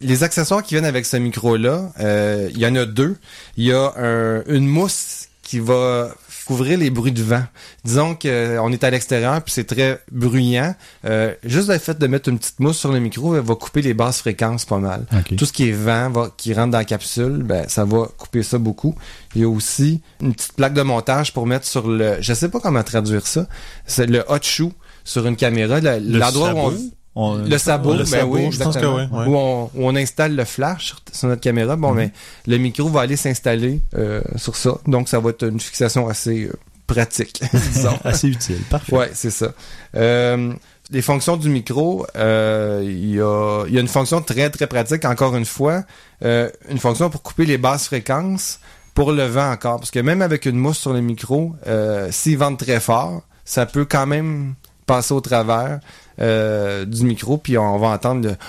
Les accessoires qui viennent avec ce micro-là, euh, il y en a deux. Il y a un- une mousse qui va couvrir les bruits de vent. Disons qu'on est à l'extérieur puis c'est très bruyant. Euh, juste le fait de mettre une petite mousse sur le micro, elle va couper les basses fréquences pas mal. Tout ce qui est vent va, qui rentre dans la capsule, ben, ça va couper ça beaucoup. Il y a aussi une petite plaque de montage pour mettre sur le... Je sais pas comment traduire ça. C'est le hot shoe sur une caméra. le- Le L'endroit où on... on- Le sabot, Le ben sabot, oui, je pense exactement. que oui, ouais. Où, on, où on installe le flash sur, notre caméra. Bon, mais le micro va aller s'installer euh, sur ça. Donc, ça va être une fixation assez euh, pratique, disons. Assez utile. Parfait. Ouais, c'est ça. Euh, les fonctions du micro, euh, il y, a, il y a une fonction très très pratique, encore une fois, une fonction pour couper les basses fréquences pour le vent encore. Parce que même avec une mousse sur le micro, s'il vente très fort, ça peut quand même passer au travers euh, du micro, puis on va entendre le